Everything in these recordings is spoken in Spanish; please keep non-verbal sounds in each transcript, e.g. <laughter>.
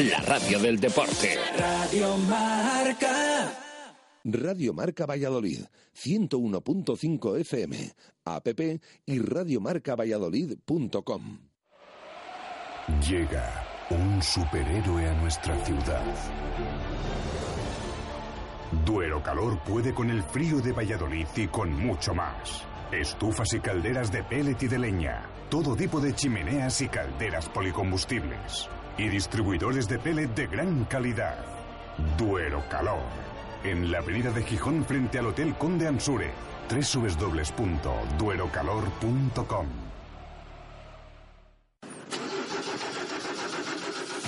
la radio del deporte. Radio Marca. Radio Marca Valladolid, 101.5 FM, app y radiomarcavalladolid.com. Llega un superhéroe a nuestra ciudad. Duero Calor puede con el frío de Valladolid y con mucho más. Estufas y calderas de pellet y de leña. Todo tipo de chimeneas y calderas policombustibles. Y distribuidores de pellet de gran calidad. Duero Calor. En la avenida de Gijón frente al Hotel Conde Ansure. www.duerocalor.com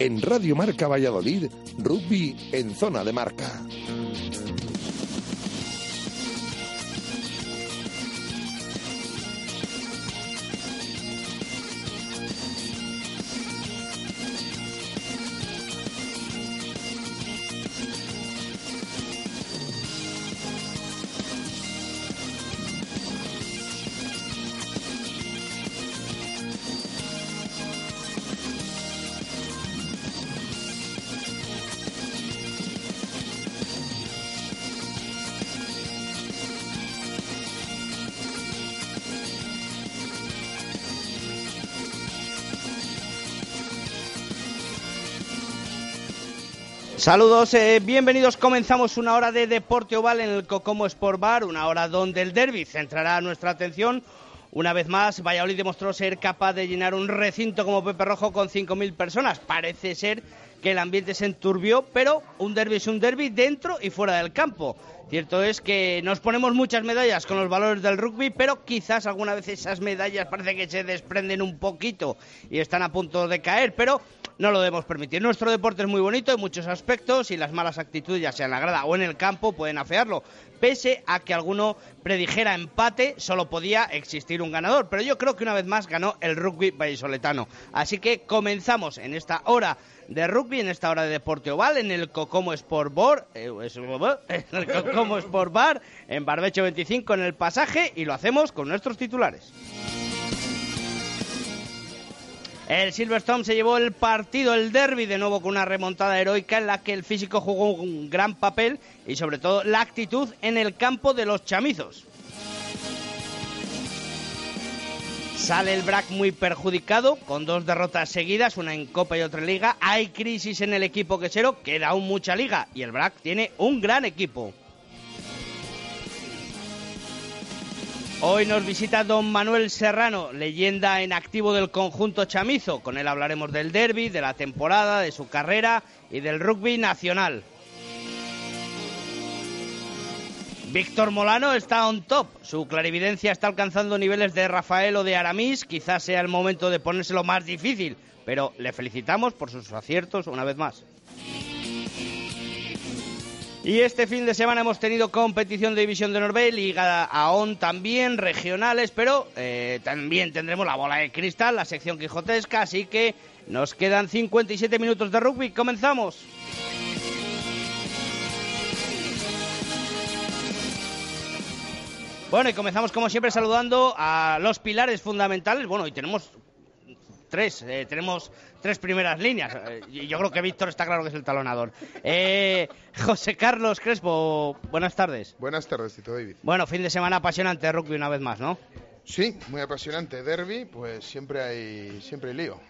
En Radio Marca Valladolid, rugby en zona de marca. Saludos, eh, bienvenidos. Comenzamos una hora de deporte oval en el Cocomo Sport Bar, una hora donde el derby centrará nuestra atención. Una vez más, Valladolid demostró ser capaz de llenar un recinto como Pepe Rojo con 5.000 personas. Parece ser que el ambiente se enturbió, pero un derby es un derby dentro y fuera del campo. Cierto es que nos ponemos muchas medallas con los valores del rugby, pero quizás alguna vez esas medallas parece que se desprenden un poquito y están a punto de caer, pero no lo debemos permitir. Nuestro deporte es muy bonito en muchos aspectos y las malas actitudes, ya sea en la grada o en el campo, pueden afearlo. Pese a que alguno predijera empate, solo podía existir un ganador. Pero yo creo que una vez más ganó el rugby vallisoletano. Así que comenzamos en esta hora de rugby en esta hora de deporte oval en el Cocomo Sport Bar, eh, en el Cocomo Sport Bar en Barbecho 25 en el pasaje y lo hacemos con nuestros titulares. El Silverstone se llevó el partido, el derby, de nuevo con una remontada heroica en la que el físico jugó un gran papel y sobre todo la actitud en el campo de los chamizos. Sale el BRAC muy perjudicado, con dos derrotas seguidas, una en Copa y otra en Liga. Hay crisis en el equipo quesero, queda aún mucha liga y el BRAC tiene un gran equipo. Hoy nos visita don Manuel Serrano, leyenda en activo del conjunto chamizo. Con él hablaremos del derby, de la temporada, de su carrera y del rugby nacional. Víctor Molano está on top. Su clarividencia está alcanzando niveles de Rafael o de Aramis. Quizás sea el momento de ponérselo más difícil, pero le felicitamos por sus aciertos una vez más. Y este fin de semana hemos tenido competición de División de Norbe, Liga AON también, regionales, pero eh, también tendremos la bola de cristal, la sección quijotesca, así que nos quedan 57 minutos de rugby. ¡Comenzamos! Bueno, y comenzamos como siempre saludando a los pilares fundamentales. Bueno, y tenemos tres, eh, tenemos tres primeras líneas. Eh, y yo creo que Víctor está claro que es el talonador. Eh, José Carlos Crespo, buenas tardes. Buenas tardes, Tito David. Bueno, fin de semana apasionante de rugby una vez más, ¿no? Sí, muy apasionante. Derby, pues siempre hay, siempre hay lío.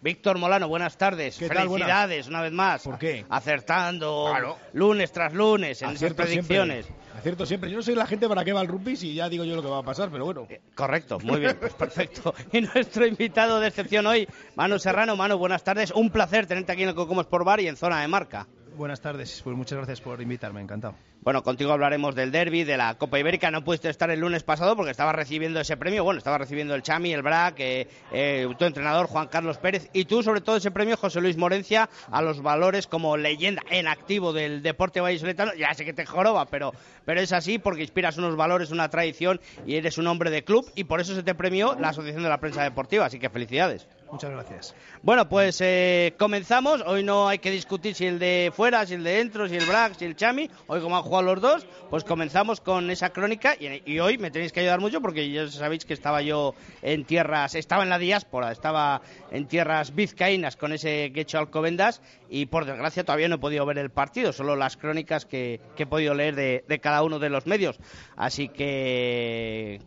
Víctor Molano, buenas tardes. ¿Qué tal? Felicidades una vez más. ¿Por qué? Acertando Claro. lunes tras lunes en esas Acierto predicciones. Siempre. Acierto siempre. Yo no soy la gente para qué va el rugby si ya digo yo lo que va a pasar, pero bueno. Eh, Correcto, muy bien, pues perfecto. <laughs> Y nuestro invitado de excepción hoy, Manu Serrano. Manu, buenas tardes. Un placer tenerte aquí en el Cocomo Sport Bar y en zona de marca. Buenas tardes, pues muchas gracias por invitarme, encantado. Bueno, contigo hablaremos del derby, de la Copa Ibérica. No pudiste estar el lunes pasado porque estaba recibiendo ese premio. Bueno, estaba recibiendo el Chami, el BRAC, eh, eh, tu entrenador Juan Carlos Pérez y tú, sobre todo, ese premio José Luis Morencia a los valores como leyenda en activo del deporte vallisoletano. Ya sé que te joroba, pero, pero es así porque inspiras unos valores, una tradición y eres un hombre de club y por eso se te premió la Asociación de la Prensa Deportiva. Así que felicidades. Muchas gracias. Bueno, pues eh, comenzamos. Hoy no hay que discutir si el de fuera, si el de dentro, si el Brack, si el Chami. Hoy como han jugado los dos, pues comenzamos con esa crónica y, hoy me tenéis que ayudar mucho porque ya sabéis que estaba yo en tierras, estaba en la diáspora, estaba en tierras vizcaínas con ese quecho Alcobendas y por desgracia todavía no he podido ver el partido, solo las crónicas que, he podido leer de, de cada uno de los medios. Así que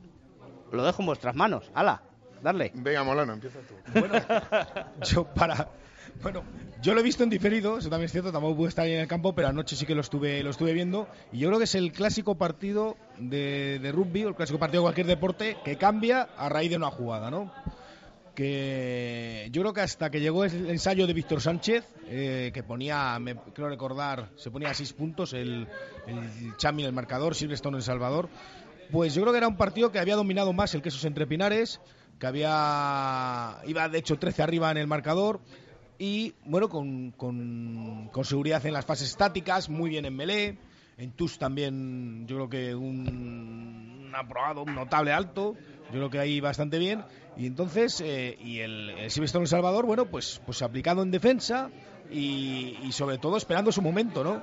lo dejo en vuestras manos. ¡Hala! Darle. Venga, Molano, empieza tú. Bueno, <laughs> yo para. Bueno, yo lo he visto en diferido, eso también es cierto, tampoco pude estar ahí en el campo, pero anoche sí que lo estuve, lo estuve viendo. Y yo creo que es el clásico partido de, de rugby, o el clásico partido de cualquier deporte, que cambia a raíz de una jugada, ¿no? que yo creo que hasta que llegó el ensayo de Víctor Sánchez, eh, que ponía, me creo recordar, se ponía a seis puntos el, el Chami el marcador, Silverstone en Salvador, pues yo creo que era un partido que había dominado más el queso entre Pinares, que había iba de hecho 13 arriba en el marcador y bueno con, con, seguridad en las fases estáticas, muy bien en melee, en TUS también yo creo que un, aprobado, un notable alto, yo creo que ahí bastante bien y entonces eh, y el, el Silvestre El Salvador, bueno pues pues aplicado en defensa y, y sobre todo esperando su momento, ¿no?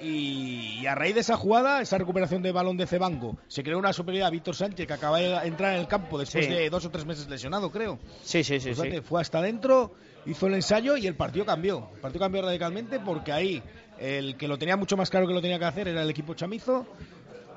Y, a raíz de esa jugada, esa recuperación de balón de Cebango, se creó una superioridad a Víctor Sánchez que acaba de entrar en el campo después de dos o tres meses lesionado, creo. Sí, sí, sí, Fue hasta adentro, hizo el ensayo y el partido cambió. El partido cambió radicalmente porque ahí el que lo tenía mucho más claro que lo tenía que hacer era el equipo chamizo.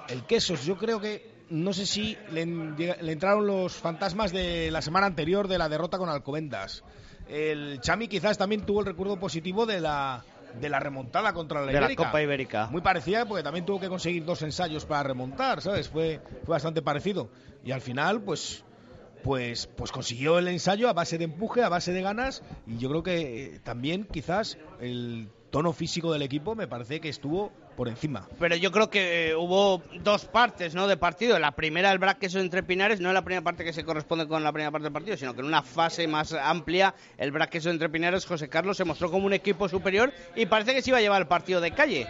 El Quesos, yo creo que no sé si le, le entraron los fantasmas de la semana anterior de la derrota con Alcobendas. El Chami quizás también tuvo el recuerdo positivo de la de la remontada contra la, de la Copa Ibérica. Muy parecida porque también tuvo que conseguir dos ensayos para remontar, ¿sabes? Fue, fue bastante parecido. Y al final, pues, pues, pues consiguió el ensayo a base de empuje, a base de ganas. Y yo creo que eh, también quizás el tono físico del equipo me parece que estuvo por encima. Pero yo creo que eh, hubo dos partes ¿no? de partido. La primera, el braqueso entre Pinares, no es la primera parte que se corresponde con la primera parte del partido, sino que en una fase más amplia, el braqueso entre Pinares, José Carlos se mostró como un equipo superior y parece que se iba a llevar el partido de calle.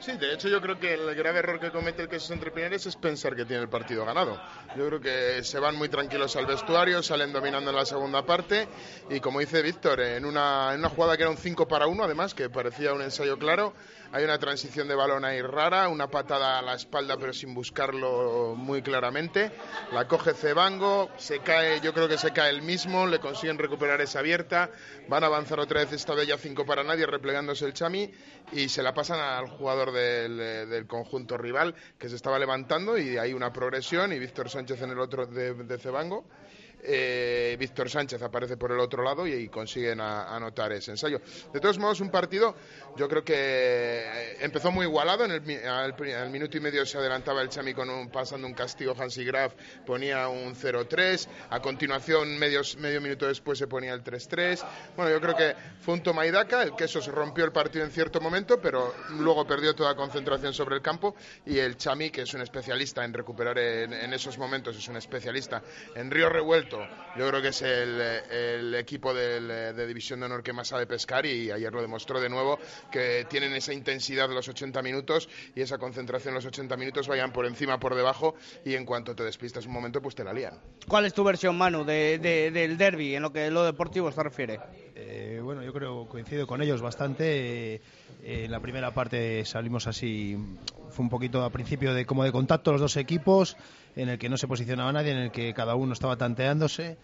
Sí, de hecho yo creo que el grave error que comete el Quesos entre Pinares es pensar que tiene el partido ganado. Yo creo que se van muy tranquilos al vestuario, salen dominando en la segunda parte y como dice Víctor, en una, en una jugada que era un 5 para 1 además, que parecía un ensayo claro, hay una transición de balón ahí rara, una patada a la espalda pero sin buscarlo muy claramente, la coge Cebango, se cae, yo creo que se cae el mismo, le consiguen recuperar esa abierta, van a avanzar otra vez esta ya 5 para nadie, replegándose el Chami y se la pasan al jugador del, conjunto rival que se estaba levantando y hay una progresión y Víctor Sánchez en el otro de, Cebango. Eh, Víctor Sánchez aparece por el otro lado y, consiguen anotar ese ensayo. De todos modos, un partido, yo creo que eh, empezó muy igualado. En el al, minuto y medio se adelantaba el Chami con un, pasando un castigo. Hansi Graf ponía un 0-3. A continuación, medio, medio minuto después, se ponía el 3-3. Bueno, yo creo que fue un toma y daca. El queso se rompió el partido en cierto momento, pero luego perdió toda concentración sobre el campo. Y el Chami, que es un especialista en recuperar en, en esos momentos, es un especialista en río revuelto yo creo que es el, equipo de División de Honor que más sabe pescar y ayer lo demostró de nuevo que tienen esa intensidad de los 80 minutos y esa concentración los 80 minutos vayan por encima, por debajo y en cuanto te despistas un momento pues te la lían. ¿Cuál es tu versión, Manu, del derby en lo que lo deportivo se refiere? Eh, bueno, yo creo coincido con ellos bastante. Eh, en la primera parte salimos así, fue un poquito a principio de como de contacto los dos equipos en el que no se posicionaba nadie, en el que cada uno estaba tanteándose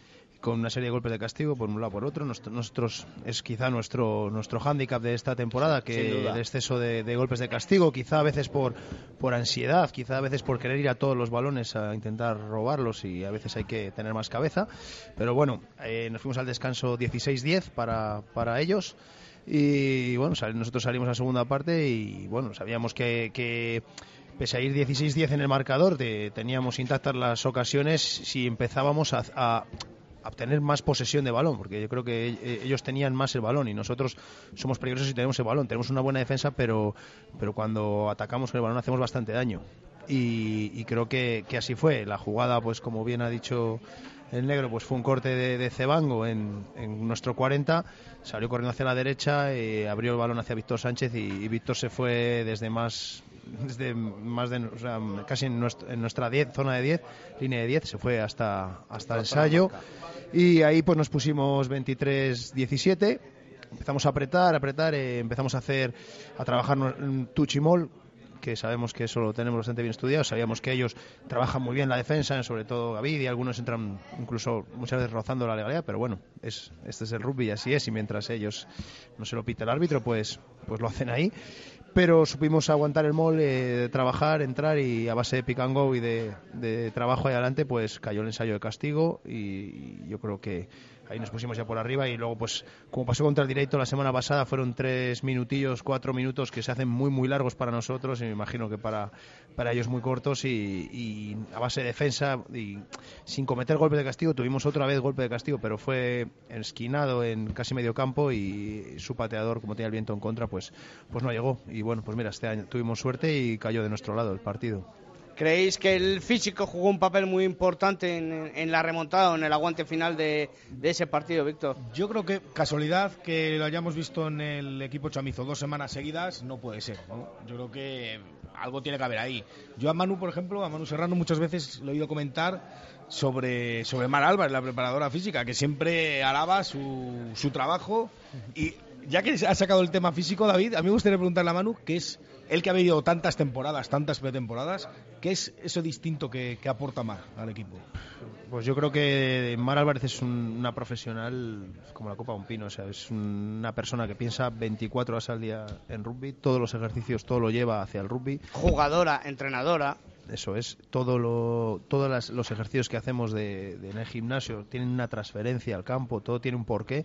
con una serie de golpes de castigo por un lado por otro. Nosotros es quizá nuestro nuestro hándicap de esta temporada, que el exceso de, golpes de castigo, quizá a veces por, por ansiedad, quizá a veces por querer ir a todos los balones a intentar robarlos y a veces hay que tener más cabeza. Pero bueno, eh, nos fuimos al descanso 16-10 para, para ellos. Y bueno, nosotros salimos a segunda parte y bueno, sabíamos que, que pese a ir 16-10 en el marcador, teníamos intactas las ocasiones si empezábamos a, obtener más posesión de balón, porque yo creo que e, ellos tenían más el balón y nosotros somos peligrosos y tenemos el balón. Tenemos una buena defensa, pero, pero cuando atacamos con el balón hacemos bastante daño. Y, creo que, así fue. La jugada, pues como bien ha dicho el negro, pues fue un corte de, Cebango en, en, nuestro 40, salió corriendo hacia la derecha, y abrió el balón hacia Víctor Sánchez y, Víctor se fue desde más desde más de casi en, nuestra zona de 10, línea de 10, se fue hasta hasta el ensayo. y ahí pues nos pusimos 23-17 empezamos a apretar, apretar, eh, empezamos a hacer, a trabajar Tuchimol, que sabemos que eso lo tenemos bastante bien estudiado, sabíamos que ellos trabajan muy bien la defensa, sobre todo David, y algunos entran incluso muchas veces rozando la legalidad, pero bueno, es, este es el rugby y así es, y mientras ellos no se lo pite el árbitro, pues, pues lo hacen ahí. Pero supimos aguantar el mol, eh, trabajar, entrar y a base de pick and go y de, trabajo adelante, pues cayó el ensayo de castigo y yo creo que ahí nos pusimos ya por arriba y luego pues como pasó contra el directo la semana pasada fueron tres minutillos, cuatro minutos que se hacen muy muy largos para nosotros y me imagino que para, para ellos muy cortos y, a base de defensa y sin cometer golpe de castigo tuvimos otra vez golpe de castigo pero fue esquinado en casi medio campo y su pateador como tenía el viento en contra pues, pues no llegó y bueno pues mira este año tuvimos suerte y cayó de nuestro lado el partido. ¿Creéis que el físico jugó un papel muy importante en, la remontada o en el aguante final de, ese partido, Víctor? Yo creo que casualidad que lo hayamos visto en el equipo chamizo dos semanas seguidas no puede ser. Yo creo que algo tiene que haber ahí. Yo a Manu, por ejemplo, a Manu Serrano muchas veces lo he oído comentar sobre, sobre Mar Álvarez, la preparadora física, que siempre alaba su, su trabajo. Y ya que ha sacado el tema físico, David, a mí me gustaría preguntarle a Manu qué es él que ha vivido tantas temporadas, tantas pretemporadas, ¿qué es eso distinto que, aporta Mar al equipo? Pues yo creo que Mar Álvarez es una profesional como la copa de un pino, o sea, es una persona que piensa 24 horas al día en rugby, todos los ejercicios, todo lo lleva hacia el rugby. Jugadora, entrenadora. Eso es, todo lo, todos los ejercicios que hacemos de, en el gimnasio tienen una transferencia al campo, todo tiene un porqué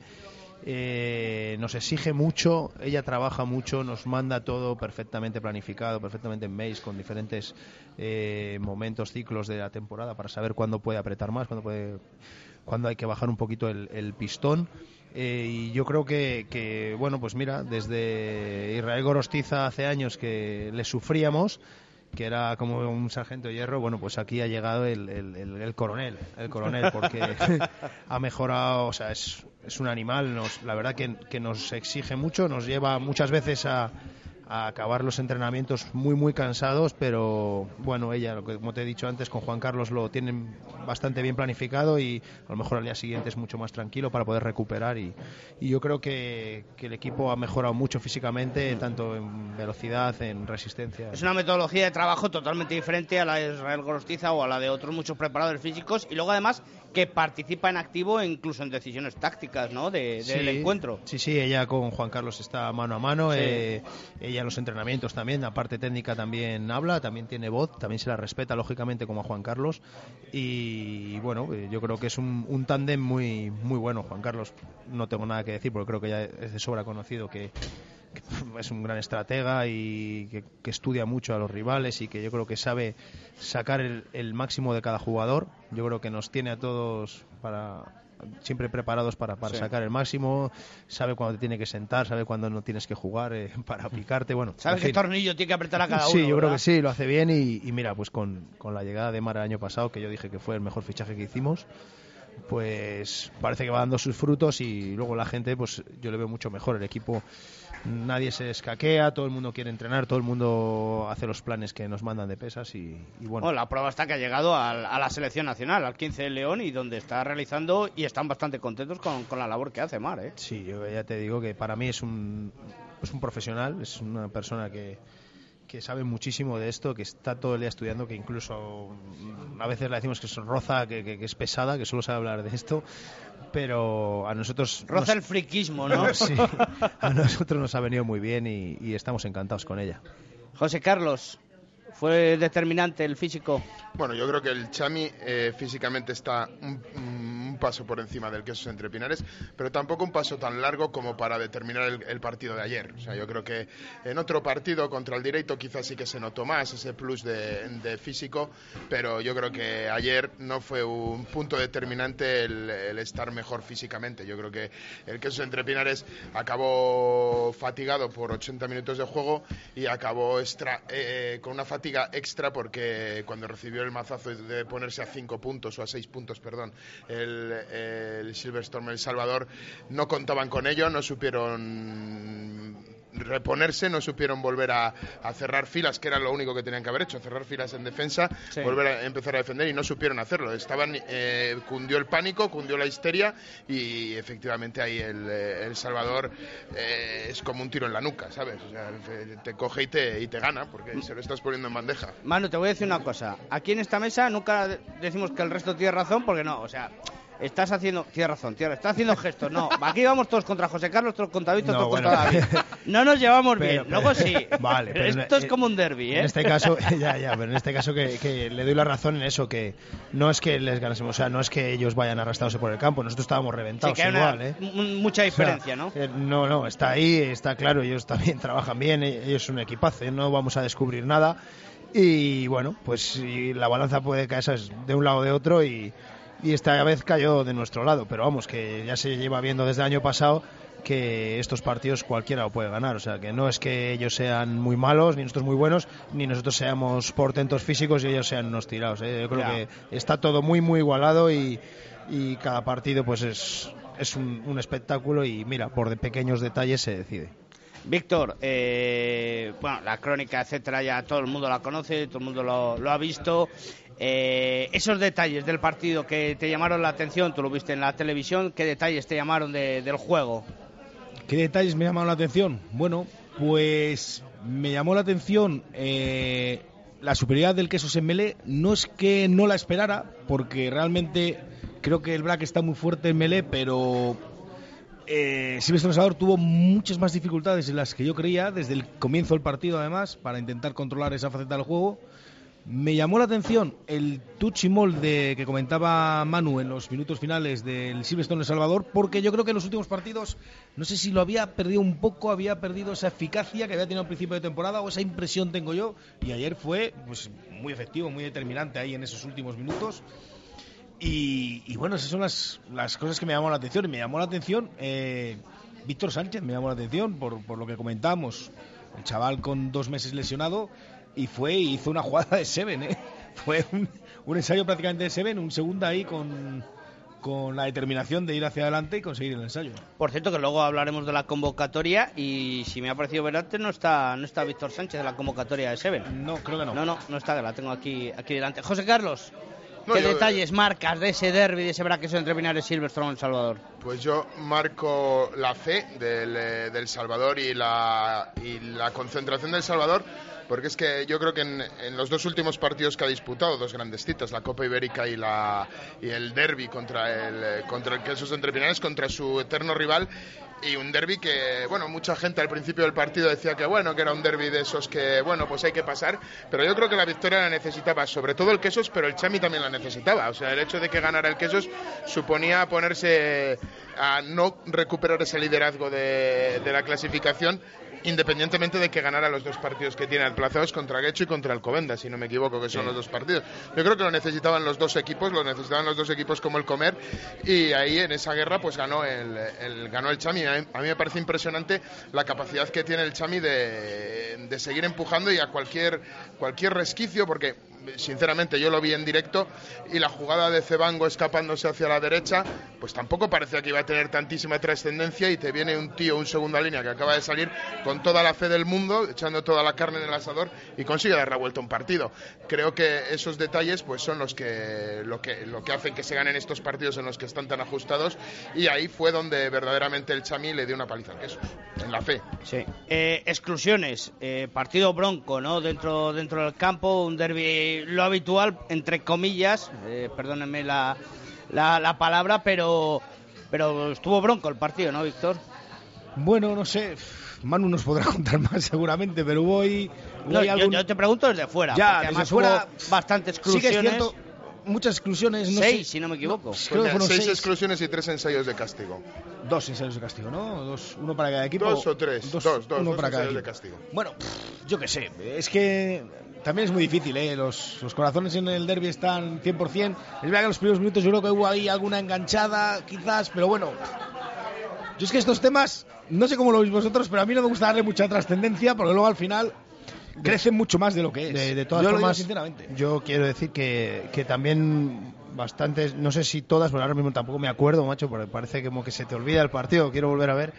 eh, nos exige mucho, ella trabaja mucho, nos manda todo perfectamente planificado, perfectamente en mails, con diferentes eh, momentos, ciclos de la temporada para saber cuándo puede apretar más, cuándo, puede, cuándo hay que bajar un poquito el, pistón. Eh, y yo creo que, bueno, pues mira, desde Israel Gorostiza hace años que le sufríamos, que era como un sargento de hierro, bueno, pues aquí ha llegado el, el, coronel, el coronel, <laughs> porque <laughs> ha mejorado, o sea, es, es un animal, nos, la verdad que, que nos exige mucho, nos lleva muchas veces a, a acabar los entrenamientos muy muy cansados, pero bueno, ella, como te he dicho antes, con Juan Carlos lo tienen bastante bien planificado y a lo mejor al día siguiente es mucho más tranquilo para poder recuperar y, y yo creo que, que, el equipo ha mejorado mucho físicamente, tanto en velocidad, en resistencia. Es una metodología de trabajo totalmente diferente a la de Israel Gorostiza o a la de otros muchos preparadores físicos y luego además que participa en activo incluso en decisiones tácticas ¿no? De, del encuentro. Sí, sí, ella con Juan Carlos está mano a mano. Eh, ella en los entrenamientos también, la parte técnica también habla, también tiene voz, también se la respeta lógicamente como a Juan Carlos. Y bueno, eh, yo creo que es un, un tándem muy, muy bueno. Juan Carlos, no tengo nada que decir porque creo que ya es de sobra conocido que es un gran estratega y que, estudia mucho a los rivales y que yo creo que sabe sacar el, máximo de cada jugador. Yo creo que nos tiene a todos para siempre preparados para, para sacar el máximo, sabe cuándo te tiene que sentar, sabe cuándo no tienes que jugar eh, <laughs> para picarte, bueno. ¿Sabes qué tornillo tiene que apretar a cada uno? Sí, yo creo que sí, lo hace bien y, mira, pues con, con, la llegada de Mara el año pasado, que yo dije que fue el mejor fichaje que hicimos, pues parece que va dando sus frutos y luego la gente, pues yo le veo mucho mejor, el equipo nadie se escaquea, todo el mundo quiere entrenar, todo el mundo hace los planes que nos mandan de pesas y, bueno. la prueba está que ha llegado a, la selección nacional, al 15 de León y donde está realizando y están bastante contentos con, la labor que hace Mar. ¿eh? Sí, yo ya te digo que para mí es un, es un profesional, es una persona que, que sabe muchísimo de esto, que está todo el día estudiando, que incluso a veces le decimos que es roza, que, que, es pesada, que solo sabe hablar de esto, pero a nosotros... Roza el friquismo, ¿no? <laughs> sí, a nosotros nos ha venido muy bien y, estamos encantados con ella. José Carlos, ¿fue determinante el físico? Bueno, yo creo que el Chami eh, físicamente está un paso por encima del Quesos entre Pinares, pero tampoco un paso tan largo como para determinar el, partido de ayer. O sea, yo creo que en otro partido contra el Directo quizás sí que se notó más ese plus de, físico, pero yo creo que ayer no fue un punto determinante el, estar mejor físicamente. Yo creo que el Quesos entre Pinares acabó fatigado por 80 minutos de juego y acabó extra, eh, con una fatiga extra porque cuando recibió el mazazo de ponerse a 5 puntos o a 6 puntos, perdón, el, el Silverstorm El Salvador, no contaban con ello, no supieron reponerse, no supieron volver a, cerrar filas, que era lo único que tenían que haber hecho, cerrar filas en defensa, volver a empezar a defender y no supieron hacerlo. Estaban, eh, cundió el pánico, cundió la histeria y efectivamente ahí el, el Salvador eh, es como un tiro en la nuca, ¿sabes? O sea, te coge y te, y te gana porque se lo estás poniendo en bandeja. Manu, te voy a decir una cosa. Aquí en esta mesa nunca decimos que el resto tiene razón porque no, o sea, Estás haciendo, tienes razón, tío, estás haciendo gestos. No, aquí vamos todos contra José Carlos, todos contra Víctor, todos contra David. No nos llevamos bien, luego sí. <laughs> Vale, pero esto es como un derby, ¿eh? En este caso, <laughs> <laughs> ya, ya, pero en este caso que, le doy la razón en eso, que no es que les ganásemos, o sea, no es que ellos vayan arrastrados por el campo, nosotros estábamos reventados igual, ¿eh? Mucha diferencia, ¿no? Eh, no, no, está ahí, está claro, ellos también trabajan bien, eh, ellos son un equipazo, ¿eh? no vamos a descubrir nada. Y bueno, pues la balanza puede caer de un lado o de otro y y esta vez cayó de nuestro lado, pero vamos, que ya se lleva viendo desde el año pasado que estos partidos cualquiera lo puede ganar, o sea que no es que ellos sean muy malos, ni nosotros muy buenos, ni nosotros seamos portentos físicos y ellos sean unos tirados. ¿eh? Yo creo que está todo muy muy igualado y, cada partido pues es, es un, espectáculo y mira, por de pequeños detalles se decide. Víctor, eh, bueno, la crónica, etcétera, ya todo el mundo la conoce, todo el mundo lo, lo ha visto. Eh, esos detalles del partido que te llamaron la atención, tú lo viste en la televisión, ¿qué detalles te llamaron del juego? ¿Qué detalles me llamaron la atención? Bueno, pues me llamó la atención eh, la superioridad del queso Sembelé. No es que no la esperara, porque realmente creo que el Brack está muy fuerte en Melé, pero eh, Silvestre Salvador tuvo muchas más dificultades de las que yo creía desde el comienzo del partido, además, para intentar controlar esa faceta del juego. Me llamó la atención el touch y molde que comentaba Manu en los minutos finales del Silverstone El Salvador, porque yo creo que en los últimos partidos, no sé si lo había perdido un poco, había perdido esa eficacia que había tenido al principio de temporada, o esa impresión tengo yo, y ayer fue pues, muy efectivo, muy determinante ahí en esos últimos minutos. Y, bueno, esas son las, cosas que me llamó la atención. Y me llamó la atención eh, Víctor Sánchez, me llamó la atención por lo que comentamos. El chaval con dos meses lesionado y fue y hizo una jugada de Seven, ¿eh? <laughs> Fue un, ensayo prácticamente de Seven, un segundo ahí con, con la determinación de ir hacia adelante y conseguir el ensayo. Por cierto, que luego hablaremos de la convocatoria y si me ha parecido ver antes no está no está Víctor Sánchez de la convocatoria de Seven. No, creo que no. No, no, no está, la tengo aquí aquí delante. José Carlos. ¿Qué detalles marcas de ese derby, de ese braqueso entre Pinares y Silverstone El Salvador? Pues yo marco la fe del, eh, del Salvador y la, y la concentración del Salvador porque es que yo creo que en, los dos últimos partidos que ha disputado, dos grandes citas, la Copa Ibérica y, la, y el derby contra el, contra el Quesos Entrepinares, contra su eterno rival, y un derby que, bueno, mucha gente al principio del partido decía que, bueno, que era un derby de esos que, bueno, pues hay que pasar, pero yo creo que la victoria la necesitaba, sobre todo el Quesos, pero el Chami también la necesitaba, o sea, el hecho de que ganara el Quesos suponía ponerse a no recuperar ese liderazgo de, de la clasificación independientemente de que ganara los dos partidos que tiene aplazados contra Guecho y contra Alcobenda, si no me equivoco, que son los dos partidos. Yo creo que lo necesitaban los dos equipos, lo necesitaban los dos equipos como el Comer, y ahí en esa guerra pues ganó el, ganó el Chami. A mí, me parece impresionante la capacidad que tiene el Chami de, de seguir empujando y a cualquier, cualquier resquicio, porque sinceramente yo lo vi en directo y la jugada de Cebango escapándose hacia la derecha, pues tampoco parecía que iba a tener tantísima trascendencia y te viene un tío, un segunda línea que acaba de salir con toda la fe del mundo, echando toda la carne en el asador y consigue dar la vuelta a un partido. Creo que esos detalles pues son los que lo que lo que hacen que se ganen estos partidos en los que están tan ajustados y ahí fue donde verdaderamente el Chami le dio una paliza al queso, en la fe. Sí. Eh, exclusiones, eh, partido bronco, ¿no? Dentro dentro del campo, un derby lo habitual, entre comillas, eh, perdónenme la, la, palabra, pero, pero estuvo bronco el partido, ¿no, Víctor? Bueno, no sé. Manu nos podrá <laughs> contar más seguramente, pero voy. yo, te pregunto desde fuera. Ya, desde fuera. Bastantes exclusiones. Sí muchas exclusiones. No seis, sé- si no me equivoco. creo que fueron seis, seis. exclusiones y tres ensayos de castigo. Dos ensayos de castigo, ¿no? Dos, uno para cada equipo. Dos o tres. Dos, dos, uno dos para cada ensayos de equipo. castigo. Bueno, pff, yo qué sé. Es que también es muy difícil, ¿eh? Los, los corazones en el derby están 100%. Es verdad que en los primeros minutos yo creo que hubo ahí alguna enganchada, quizás, pero bueno. Yo es que estos temas, no sé cómo lo veis vosotros, pero a mí no me gusta darle mucha trascendencia porque luego al final crecen mucho más de lo que es. De, de todas yo lo digo formas, sinceramente. yo quiero decir que, que también bastantes, no sé si todas, pero ahora mismo tampoco me acuerdo, macho, porque parece como que se te olvida el partido, quiero volver a ver,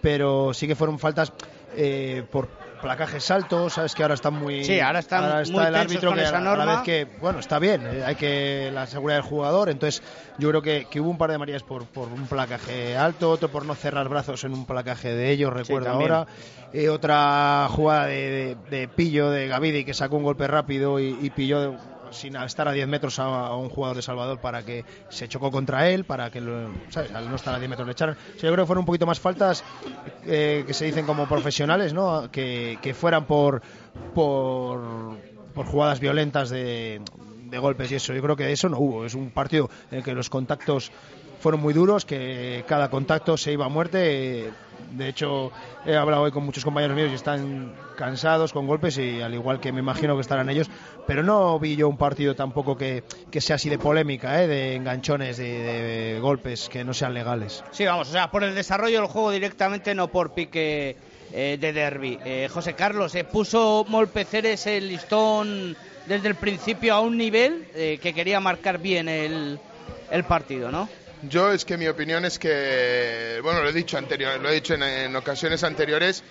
pero sí que fueron faltas eh, por placajes altos, sabes que ahora están muy Sí, ahora están muy el árbitro con que esa a la norma. vez que bueno está bien eh, hay que la seguridad del jugador entonces yo creo que, que hubo un par de marías por, por un placaje alto otro por no cerrar brazos en un placaje de ellos recuerdo ahora Eh, otra jugada de, de- de pillo de Gavidi que sacó un golpe rápido y, y pilló de- sin estar a 10 metros a, un jugador de Salvador para que se chocó contra él, para que al no estar a 10 metros le echaron. Yo creo que fueron un poquito más faltas eh, que se dicen como profesionales, ¿no? Que, que fueran por, por, por jugadas violentas de, de golpes y eso. Yo creo que eso no hubo. Es un partido en el que los contactos fueron muy duros, que cada contacto se iba a muerte. De hecho, he hablado hoy con muchos compañeros míos y están cansados con golpes y al igual que me imagino que estarán ellos, pero no vi yo un partido tampoco que, que sea así de polémica, ¿eh? de enganchones, de, golpes que no sean legales. Sí, vamos, o sea, por el desarrollo del juego directamente, no por pique eh, de derby. Eh, José Carlos, puso Molpeceres el listón desde el principio a un nivel que quería marcar bien el, el partido, ¿no? Yo es que mi opinión es que, bueno, lo he dicho anterior, lo he dicho en, en ocasiones anteriores.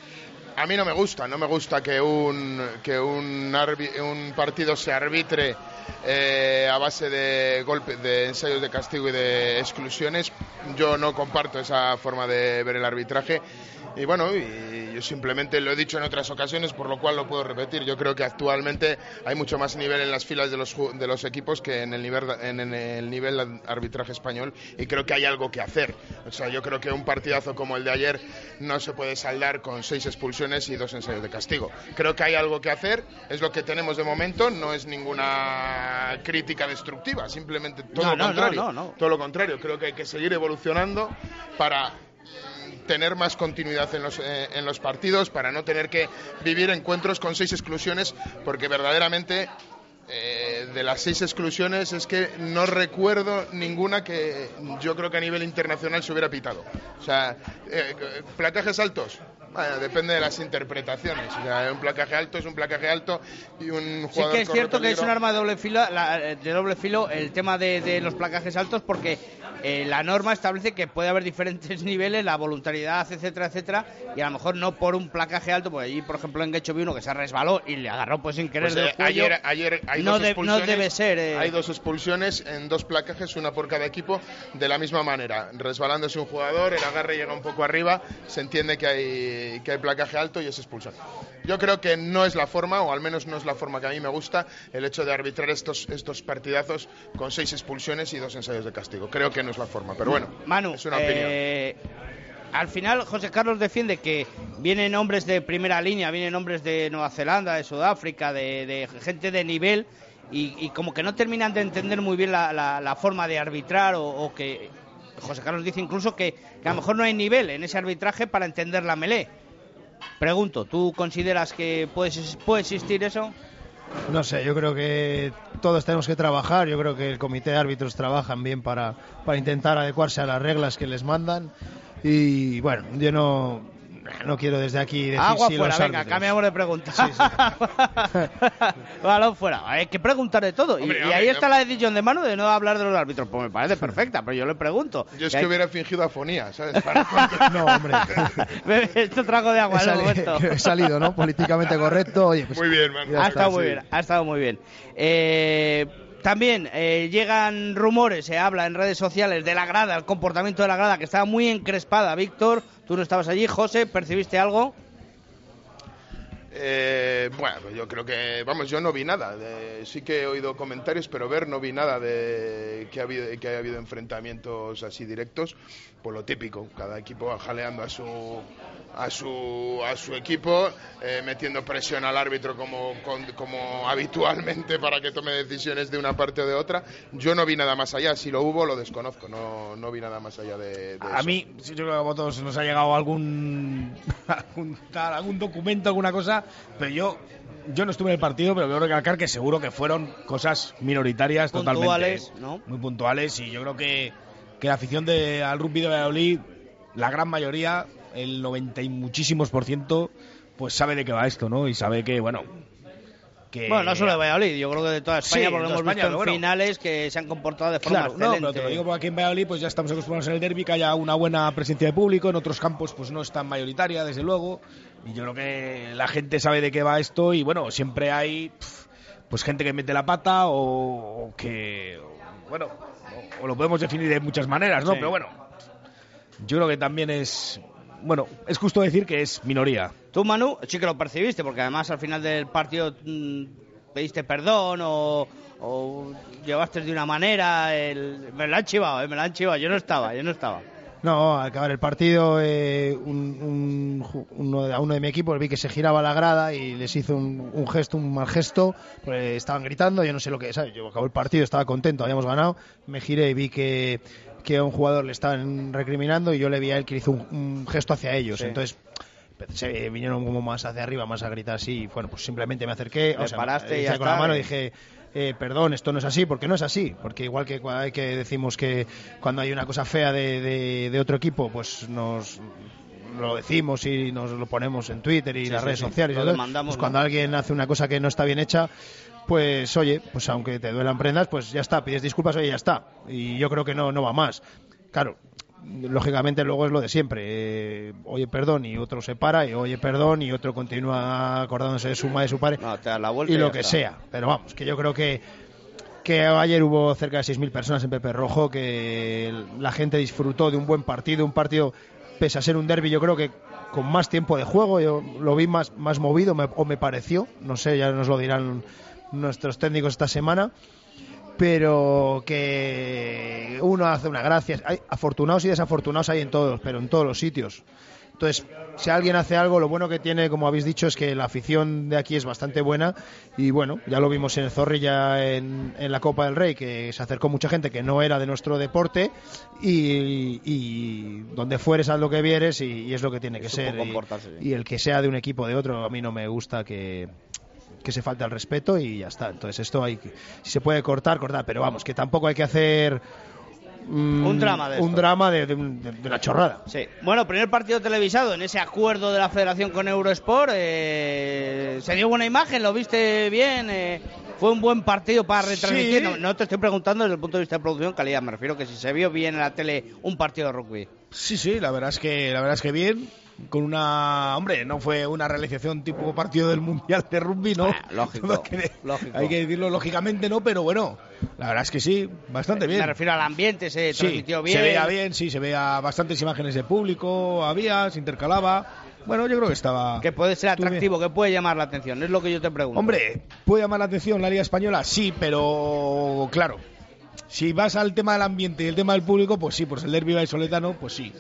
A mí no me gusta, no me gusta que un que un, un partido se arbitre eh, a base de golpes, de ensayos de castigo y de exclusiones. Yo no comparto esa forma de ver el arbitraje. Y bueno, y yo simplemente lo he dicho en otras ocasiones, por lo cual lo puedo repetir. Yo creo que actualmente hay mucho más nivel en las filas de los, de los equipos que en el, nivel, en, en el nivel arbitraje español y creo que hay algo que hacer. O sea, yo creo que un partidazo como el de ayer no se puede saldar con seis expulsiones y dos ensayos de castigo. Creo que hay algo que hacer, es lo que tenemos de momento, no es ninguna crítica destructiva, simplemente todo No, lo no, no, contrario. no, no. Todo lo contrario, creo que hay que seguir evolucionando para tener más continuidad en los, eh, en los partidos, para no tener que vivir encuentros con seis exclusiones, porque verdaderamente eh, de las seis exclusiones es que no recuerdo ninguna que yo creo que a nivel internacional se hubiera pitado. O sea, eh, placajes altos. Bueno, depende de las interpretaciones. O sea, un placaje alto es un placaje alto y un Sí jugador que es cierto que es un arma de doble filo, la- de doble filo el tema de, de los placajes altos porque eh, la norma establece que puede haber diferentes <laughs> niveles, la voluntariedad, etcétera, etcétera, y a lo mejor no por un placaje alto, porque allí, por ejemplo, en Guecho vi uno que se resbaló y le agarró pues sin querer Pues, del eh, cuello. ayer, ayer hay no, dos de- no expulsiones, debe ser. eh, Hay dos expulsiones en dos placajes, una por cada equipo, de la misma manera. Resbalándose un jugador, el agarre llega un poco arriba, se entiende que hay, que hay placaje alto y es expulsión. Yo creo que no es la forma, o al menos no es la forma que a mí me gusta, el hecho de arbitrar estos, estos partidazos con seis expulsiones y dos ensayos de castigo. Creo que no es la forma, pero bueno, Manu, es una opinión. eh, al final José Carlos defiende que vienen hombres de primera línea, vienen hombres de Nueva Zelanda, de Sudáfrica, de, de gente de nivel y, y como que no terminan de entender muy bien la, la- la forma de arbitrar o, o que José Carlos dice incluso que, que a lo mejor no hay nivel en ese arbitraje para entender la melé. Pregunto, ¿tú consideras que puede, puede existir eso? No sé, yo creo que todos tenemos que trabajar. Yo creo que el comité de árbitros trabajan bien para, para intentar adecuarse a las reglas que les mandan. Y bueno, yo no, no quiero desde aquí decir Agua si fuera, los venga, árbitros. cambiamos de pregunta. Balón <laughs> fuera. Hay que preguntar de todo. Y- Hombre, y, hombre, ahí está la decisión de mano de no hablar de los árbitros. Pues me parece perfecta, pero yo le pregunto. Yo es que hay- hubiera fingido afonía, ¿sabes? Para- No, <laughs> hombre. <laughs> Bebe Esto trago de agua He en el sali- momento. he salido, ¿no? Políticamente correcto. Oye, pues Muy bien, man. Ha estado muy sí. bien, ha estado muy bien. Eh, también eh, llegan rumores, se habla en redes sociales de la grada, el comportamiento de la grada, que estaba muy encrespada. Víctor, tú no estabas allí. José, ¿percibiste algo? Eh, bueno, yo creo que, vamos, yo no vi nada. sí que he oído comentarios, pero ver no vi nada de que, ha que haya habido enfrentamientos así directos. Por lo típico, cada equipo va jaleando a su, a su, a su equipo, eh, metiendo presión al árbitro como, como <laughs> habitualmente para que tome decisiones de una parte o de otra. Yo no vi nada más allá, si lo hubo lo desconozco, no, no vi nada más allá de, a mí, yo creo que a vosotros nos ha llegado algún, <laughs> algún, algún documento, alguna cosa, pero yo yo no estuve en el partido, pero quiero recalcar que seguro que fueron cosas minoritarias puntuales, totalmente. ¿no? Muy puntuales y yo creo que, que la afición de, al rugby de Valladolid, la gran mayoría, el 90 y muchísimos por ciento, pues sabe de qué va esto, ¿no? Y sabe que, bueno, que... Bueno, no solo de Valladolid, yo creo que de toda España, porque hemos visto en finales que se han comportado de forma claro, excelente. No, pero te lo digo porque aquí en Valladolid pues ya estamos acostumbrados en el derby que haya una buena presencia de público, en otros campos pues no es tan mayoritaria, desde luego, y yo creo que la gente sabe de qué va esto y bueno, siempre hay pues gente que mete la pata o, que, bueno, o, lo podemos definir de muchas maneras, ¿no? Pero bueno, yo creo que también es bueno, es justo decir que es minoría. Tú, Manu, sí que lo percibiste, porque además al final del partido mm, pediste perdón o, llevaste de una manera. El... Me lo han chivado, eh, me lo han chivado. Yo no estaba, yo no estaba. No, al acabar el partido, eh, un, uno, de, a uno de mi equipo vi que se giraba la grada y les hizo un, gesto, un mal gesto. Pues estaban gritando, yo no sé lo que ¿sabes? Yo acabó el partido, estaba contento, habíamos ganado. Me giré y vi que que a un jugador le estaban recriminando y yo le vi a él que hizo un, gesto hacia ellos. Entonces se vinieron como más hacia arriba, más a gritar así. Y bueno, pues simplemente me acerqué, o sea, paraste y con la mano dije. Eh, perdón, esto no es así, porque no es así, porque igual que, que decimos que cuando hay una cosa fea de, de, otro equipo, pues nos lo decimos y nos lo ponemos en Twitter y las redes sociales. Y pues cuando alguien hace una cosa que no está bien hecha, pues oye, pues aunque te duelan prendas, pues ya está, pides disculpas, oye, ya está. Y yo creo que no, no va más. Claro, lógicamente luego es lo de siempre. Eh, oye, perdón, y otro se para, y oye, perdón, y otro continúa acordándose de su madre, de su padre, y lo que sea. Pero vamos, que yo creo que, que ayer hubo cerca de 6.000 personas en Pepe Rojo, que la gente disfrutó de un buen partido, un partido, pese a ser un derby, yo creo que con más tiempo de juego, yo lo vi más, más movido, o me pareció, no sé, ya nos lo dirán nuestros técnicos esta semana, pero que uno hace una gracia. Hay afortunados y desafortunados hay en todos, pero en todos los sitios. Entonces, si alguien hace algo, lo bueno que tiene, como habéis dicho, es que la afición de aquí es bastante buena. Y bueno, ya lo vimos en el Zorrilla en, en la Copa del Rey, que se acercó mucha gente que no era de nuestro deporte. Y, donde fueres, haz lo que vieres y, es lo que tiene que ser. Y, y, el que sea de un equipo de otro, a mí no me gusta que, que se falte al respeto y ya está. Entonces esto hay que, si se puede cortar, cortar, pero vamos, que tampoco hay que hacer mm, un drama de un drama de, una chorrada. Sí. Bueno, primer partido televisado en ese acuerdo de la Federación con Eurosport. Eh, se dio buena imagen, lo viste bien. Eh, fue un buen partido para retransmitir. No, te estoy preguntando desde el punto de vista de producción, calidad. Me refiero que si se vio bien en la tele un partido de rugby. Sí, sí, la verdad es que la verdad es que bien con una. Hombre, no fue una realización tipo partido del Mundial de Rugby, ¿no? Ah, lógico, Hay que decirlo lógicamente, no, pero bueno, la verdad es que sí, bastante bien. Me refiero al ambiente, se transmitió bien. Se veía bien, sí, se veía bastantes imágenes de público, había, se intercalaba. Bueno, yo creo que estaba. Que puede ser atractivo, que puede llamar la atención, es lo que yo te pregunto. Hombre, ¿puede llamar la atención la Liga Española? Sí, pero claro. Si vas al tema del ambiente y el tema del público, pues sí, pues el derby soletano, pues sí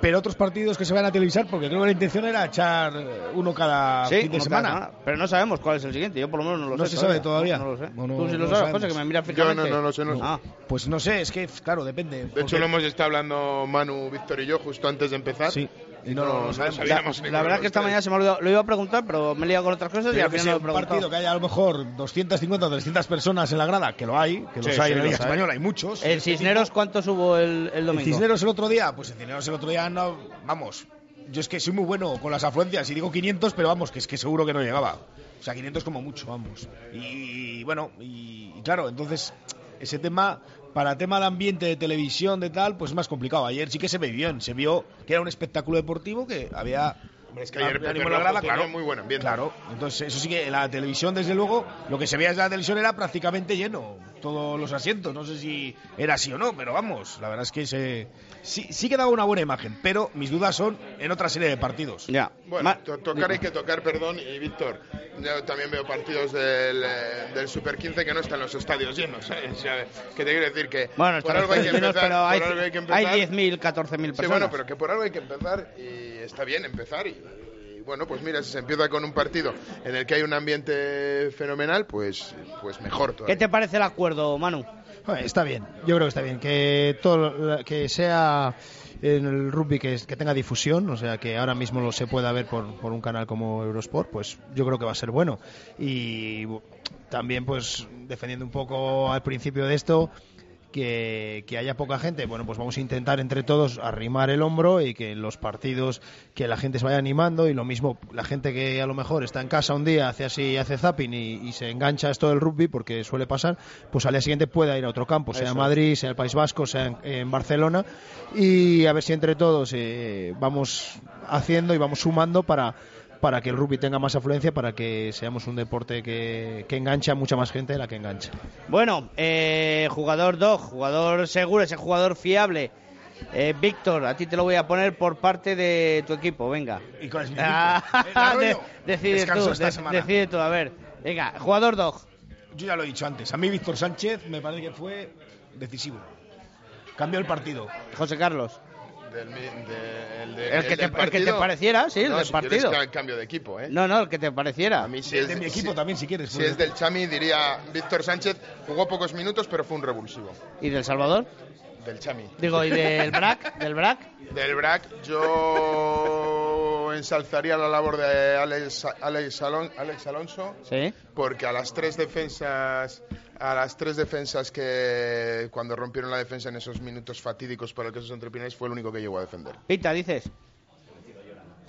pero otros partidos que se van a televisar, porque creo que la intención era echar uno cada fin de semana. pero no sabemos cuál es el siguiente, yo por lo menos no lo sé. No se sabe todavía. No, lo sé. Tú sí lo sabes, José, que me miras fijamente. Yo no, no, no sé. No. Ah. Pues no sé, es que, claro, depende. De hecho, lo hemos estado hablando Manu, Víctor y yo justo antes de empezar. Sí. Y no, lo sabíamos. La, verdad es que esta mañana se me olvidó, lo iba a preguntar, pero me he liado con otras cosas y al final no lo he un partido que haya a lo mejor 250 o 300 personas en la grada, que lo hay, que los hay en la Liga Española, hay muchos. ¿En Cisneros cuántos hubo el, el domingo? ¿En Cisneros el otro día? Pues en Cisneros el otro día no, vamos, yo es que soy muy bueno con las afluencias y digo 500, pero vamos, que es que seguro que no llegaba. O sea, 500 como mucho, vamos. Y, bueno, y, claro, entonces ese tema, para tema de ambiente de televisión, de tal, pues es más complicado. Ayer sí que se ve bien, se vio que era un espectáculo deportivo que había es que ayer claro, muy Claro, entonces eso sí que la televisión, desde luego, lo que se veía desde la televisión era prácticamente lleno. Todos los asientos. No sé si era así o no, pero vamos, la verdad es que se, sí, sí que daba una buena imagen, pero mis dudas son en otra serie de partidos. Ya. Bueno, to- tocar hay que tocar, perdón, y Víctor, yo también veo partidos del, eh, del Super 15 que no están los estadios llenos, ¿sabes? O sea, que te quiero decir que Bueno, por algo hay que llenos, empezar, pero por hay, algo hay que empezar. hay 10.000, 14.000 personas. Sí, bueno, pero que por algo hay que empezar y está bien empezar y bueno, pues mira, si se empieza con un partido en el que hay un ambiente fenomenal, pues, pues mejor ¿Qué todavía. te parece el acuerdo, Manu? Está bien, yo creo que está bien. Que todo lo- que sea en el rugby que, que tenga difusión, o sea, que ahora mismo lo se pueda ver por, por un canal como Eurosport, pues yo creo que va a ser bueno. Y también, pues, defendiendo un poco al principio de esto, que, que haya poca gente, bueno, pues vamos a intentar entre todos arrimar el hombro y que en los partidos que la gente se vaya animando y lo mismo la gente que a lo mejor está en casa un día, hace así, hace zapping y, y se engancha esto del rugby porque suele pasar, pues al día siguiente pueda ir a otro campo, sea Eso. Madrid, sea el País Vasco, sea en, en Barcelona y a ver si entre todos eh, vamos haciendo y vamos sumando para para que el rugby tenga más afluencia, para que seamos un deporte que, que engancha a mucha más gente de la que engancha. Bueno, eh, jugador dog, jugador seguro, ese jugador fiable. Eh, Víctor, a ti te lo voy a poner por parte de tu equipo, venga. ¿Y cuál es mi <laughs> Ah, de- decide Descanso tú, esta de- semana. decide tú, a ver. Venga, jugador dog. Yo ya lo he dicho antes. A mí Víctor Sánchez me parece que fue decisivo. Cambió el partido. José Carlos. Del, de- de- El que, te, del el que te pareciera, sí, el No, del si partido. ca- cambio de equipo, ¿eh? No, no, el que te pareciera. A mí si De- es de mi equipo también, si quieres, Si pues. es del Chami, diría Víctor Sánchez, jugó pocos minutos, pero fue un revulsivo. ¿Y del Salvador? Del Chami. Digo, ¿y del Brac? ¿Del Brac? Del BRAC, yo ensalzaría la labor de Alex, Alex, Alon- Alex Alonso, Sí. porque a las tres defensas, a las tres defensas que cuando rompieron la defensa en esos minutos fatídicos por el que esos entrepines fue el único que llegó a defender. Pita, dices.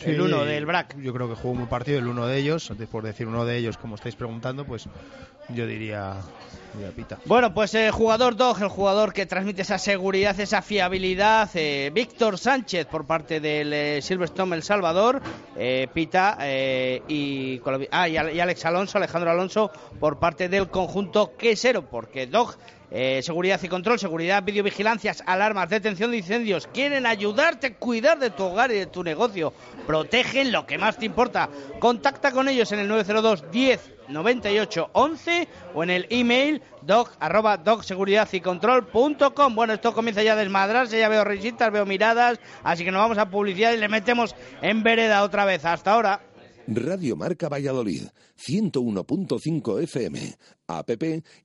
El Sí, uno del BRAC. Yo creo que jugó un partido, el uno de ellos. Antes por decir uno de ellos, como estáis preguntando, pues yo diría, diría Pita. Bueno, pues el jugador dog, el jugador que transmite esa seguridad, esa fiabilidad, eh, Víctor Sánchez por parte del eh, Silverstone El Salvador, eh, Pita eh, y, ah, y Alex Alonso, Alejandro Alonso por parte del conjunto quesero, porque dog eh, seguridad y control, seguridad, videovigilancias, alarmas, detención de incendios, quieren ayudarte a cuidar de tu hogar y de tu negocio, protegen lo que más te importa. Contacta con ellos en el 902 10 98 11 o en el email doc arroba docseguridad y control.com. Bueno, esto comienza ya a desmadrarse, ya veo risitas, veo miradas, así que nos vamos a publicidad y le metemos en vereda otra vez. Hasta ahora. Radio Marca Valladolid, 101.5 FM, app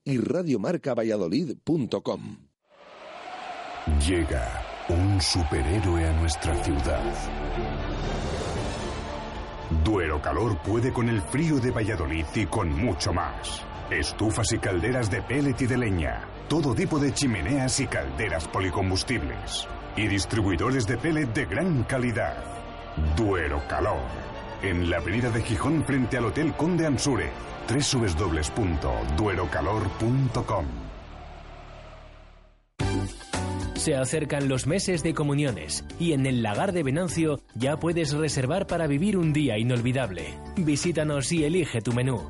y radiomarcavalladolid.com. Llega un superhéroe a nuestra ciudad. Duero Calor puede con el frío de Valladolid y con mucho más. Estufas y calderas de pellet y de leña. Todo tipo de chimeneas y calderas policombustibles. Y distribuidores de pellet de gran calidad. Duero Calor. En la avenida de Gijón frente al Hotel Conde Ansure. www.duerocalor.com Se acercan los meses de comuniones y en el lagar de Venancio ya puedes reservar para vivir un día inolvidable. Visítanos y elige tu menú.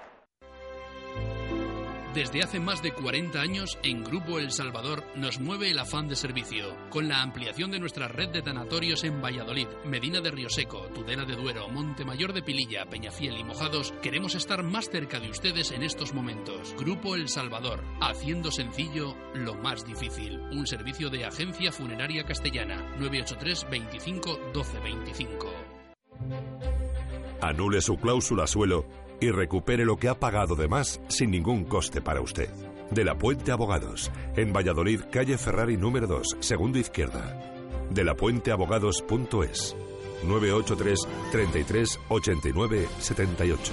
Desde hace más de 40 años, en Grupo El Salvador nos mueve el afán de servicio, con la ampliación de nuestra red de tanatorios en Valladolid, Medina de Rioseco, Tudela de Duero, Montemayor de Pililla, Peñafiel y Mojados, queremos estar más cerca de ustedes en estos momentos. Grupo El Salvador, haciendo sencillo lo más difícil. Un servicio de Agencia Funeraria Castellana, 983 25 12 25. Anule su cláusula suelo y recupere lo que ha pagado de más sin ningún coste para usted. De la Puente Abogados, en Valladolid, calle Ferrari número 2, segundo izquierda. De la Abogados.es 983 33 89 78.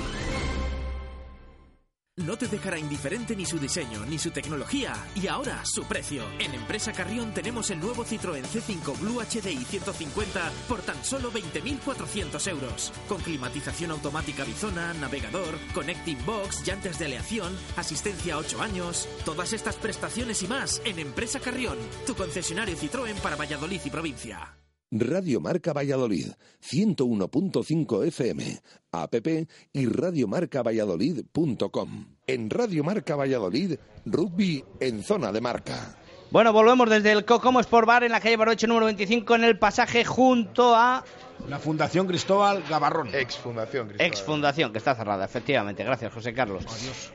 No te dejará indiferente ni su diseño, ni su tecnología. Y ahora, su precio. En Empresa Carrión tenemos el nuevo Citroën C5 Blue HDI 150 por tan solo 20.400 euros. Con climatización automática bizona, navegador, connecting box, llantas de aleación, asistencia a 8 años. Todas estas prestaciones y más en Empresa Carrión, tu concesionario Citroën para Valladolid y provincia. Radio Marca Valladolid, 101.5 FM, app y radiomarcavalladolid.com. En Radio Marca Valladolid, rugby en zona de marca. Bueno, volvemos desde el Cocomo Sport Bar en la calle Baroche número 25 en el pasaje junto a la Fundación Cristóbal Gavarrón. Ex Fundación Cristóbal. Ex Fundación, que está cerrada, efectivamente. Gracias, José Carlos.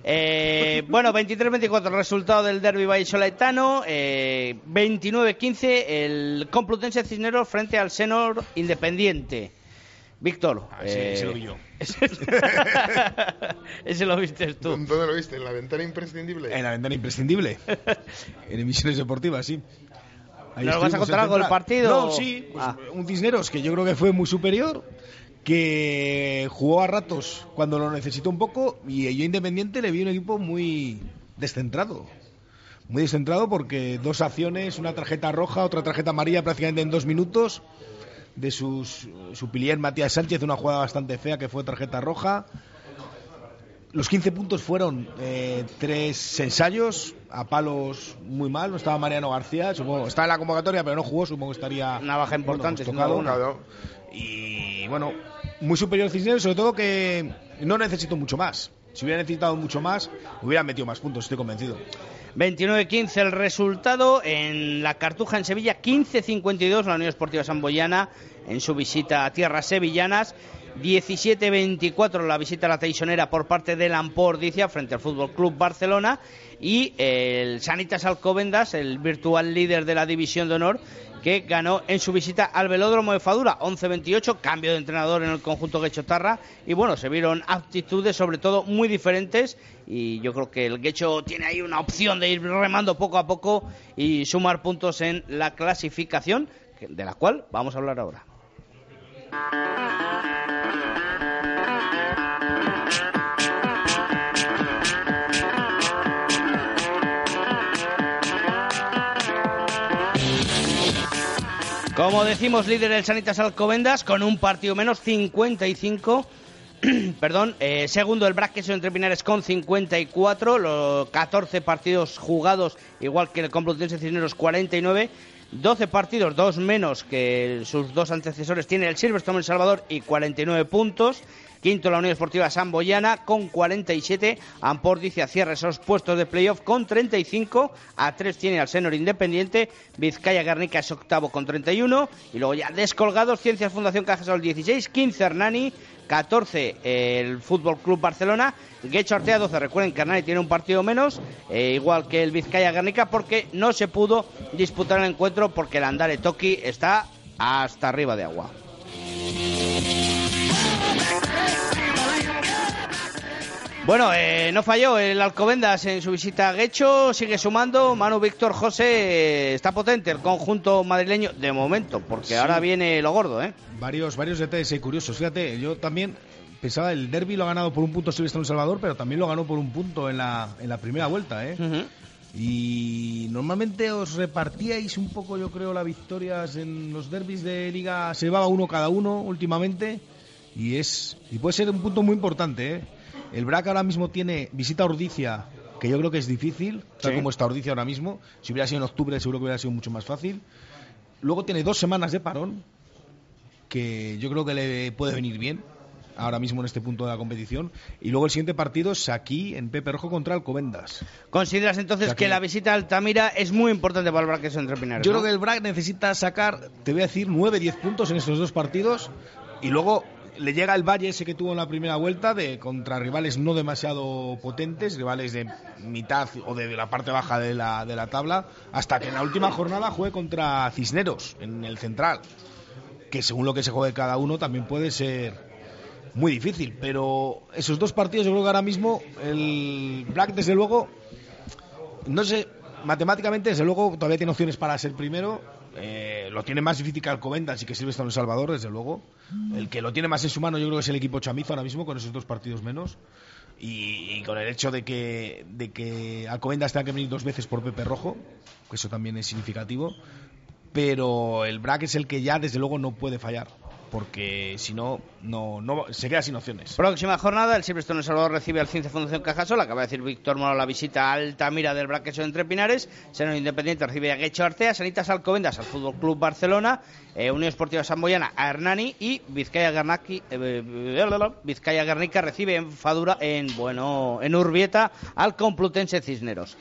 Eh, <laughs> bueno, 23-24 el resultado del derby vallisoletano. Eh, 29-15 el Complutense Cisneros frente al Senor Independiente. Víctor. Ah, ese, lo vi yo. <laughs> ese lo viste tú. ¿Dónde lo viste? ¿En la ventana imprescindible? En la ventana imprescindible. <laughs> en emisiones deportivas, sí. ¿Nos vas a contar algo del partido? No, sí. Pues, ah. Un Cisneros que yo creo que fue muy superior, que jugó a ratos cuando lo necesitó un poco y yo Independiente le vi un equipo muy descentrado. Muy descentrado porque dos acciones, una tarjeta roja, otra tarjeta amarilla prácticamente en dos minutos de sus, su pilier Matías Sánchez, una jugada bastante fea que fue tarjeta roja. Los 15 puntos fueron eh, tres ensayos a palos muy mal. No estaba Mariano García, supongo. Está en la convocatoria, pero no jugó. Supongo que estaría. Una baja importante, tocado. Y bueno, muy superior Cisneros, sobre todo que no necesito mucho más. Si hubiera necesitado mucho más, hubiera metido más puntos, estoy convencido. 29-15 el resultado en la Cartuja en Sevilla, 15-52 la Unión Esportiva Samboyana en su visita a tierras sevillanas 17-24 la visita a la Teixonera por parte del Ampordicia frente al Fútbol Club Barcelona y el Sanitas Alcobendas, el virtual líder de la División de Honor, que ganó en su visita al Velódromo de Fadura, 11-28, cambio de entrenador en el conjunto Guecho-Tarra y bueno, se vieron actitudes sobre todo muy diferentes y yo creo que el Guecho tiene ahí una opción de ir remando poco a poco y sumar puntos en la clasificación, de la cual vamos a hablar ahora. Como decimos, líder el Sanitas Alcobendas con un partido menos 55. <clears throat> Perdón, eh, segundo el Braqueso entre Pinares con 54, los 14 partidos jugados, igual que el Complutense Cisneros 49. 12 partidos, dos menos que sus dos antecesores tiene el Silverstone El Salvador y 49 puntos. Quinto la Unión Esportiva Samboyana con 47. Ampor dice cierra esos puestos de playoff con 35. A 3 tiene al Senor Independiente. Vizcaya Guernica es octavo con 31. Y luego ya descolgados Ciencias Fundación Cajasol 16. 15 Hernani. 14 el Fútbol Club Barcelona. Guecho Artea 12. Recuerden que Hernani tiene un partido menos. Eh, igual que el Vizcaya Guernica porque no se pudo disputar el encuentro porque el Andare Toki está hasta arriba de agua. Bueno, eh, no falló el Alcobendas en su visita a Guecho, sigue sumando. Manu Víctor José eh, está potente el conjunto madrileño de momento, porque ahora viene lo gordo, ¿eh? Varios, varios detalles curiosos. Fíjate, yo también pensaba el derby lo ha ganado por un punto Silvestre en Salvador, pero también lo ganó por un punto en la, en la primera vuelta, ¿eh? Y normalmente os repartíais un poco, yo creo, las victorias en los derbis de liga. Se llevaba uno cada uno últimamente. Y es y puede ser un punto muy importante, ¿eh? El BRAC ahora mismo tiene visita a Ordicia, que yo creo que es difícil, tal como está Ordicia ahora mismo. Si hubiera sido en octubre, seguro que hubiera sido mucho más fácil. Luego tiene dos semanas de parón, que yo creo que le puede venir bien. ahora mismo en este punto de la competición. Y luego el siguiente partido es aquí en Pepe Rojo contra Alcobendas. ¿Consideras entonces que... la visita a Altamira es muy importante para el Braqueso entre Pinares? Yo ¿no? creo que el BRAC necesita sacar, te voy a decir, 9-10 puntos en estos dos partidos y luego le llega el Valle ese que tuvo en la primera vuelta de contra rivales no demasiado potentes, rivales de mitad o de la parte baja de la, de la tabla, hasta que en la última jornada juegue contra Cisneros en el central, que según lo que se juegue cada uno también puede ser muy difícil, pero esos dos partidos yo creo que ahora mismo el Black desde luego no sé, matemáticamente, desde luego, todavía tiene opciones para ser primero. Eh, lo tiene más difícil que Alcobendas y que Silvestre en El Salvador, desde luego. El que lo tiene más en su mano, yo creo que es el equipo chamizo ahora mismo, con esos dos partidos menos. Y, con el hecho de que, de que Alcobendas tenga que venir dos veces por Pepe Rojo, que eso también es significativo. Pero el BRAC es el que ya, desde luego, no puede fallar. Porque si no, no, no se queda sin opciones. Próxima jornada, el Silvestre El Salvador recibe al Ciencia Fundación Cajasol. Acaba de decir Víctor Moro la visita a Altamira del Braqueso entre Pinares. Seno Independiente recibe a Guecho Artea. Sanitas Alcobendas al Fútbol Club Barcelona. eh, Unión Esportiva Samboyana a Hernani. Y Vizcaya, Garnaki, eh, Vizcaya Guernica recibe en Fadura, en, bueno, en Urbieta al Complutense Cisneros.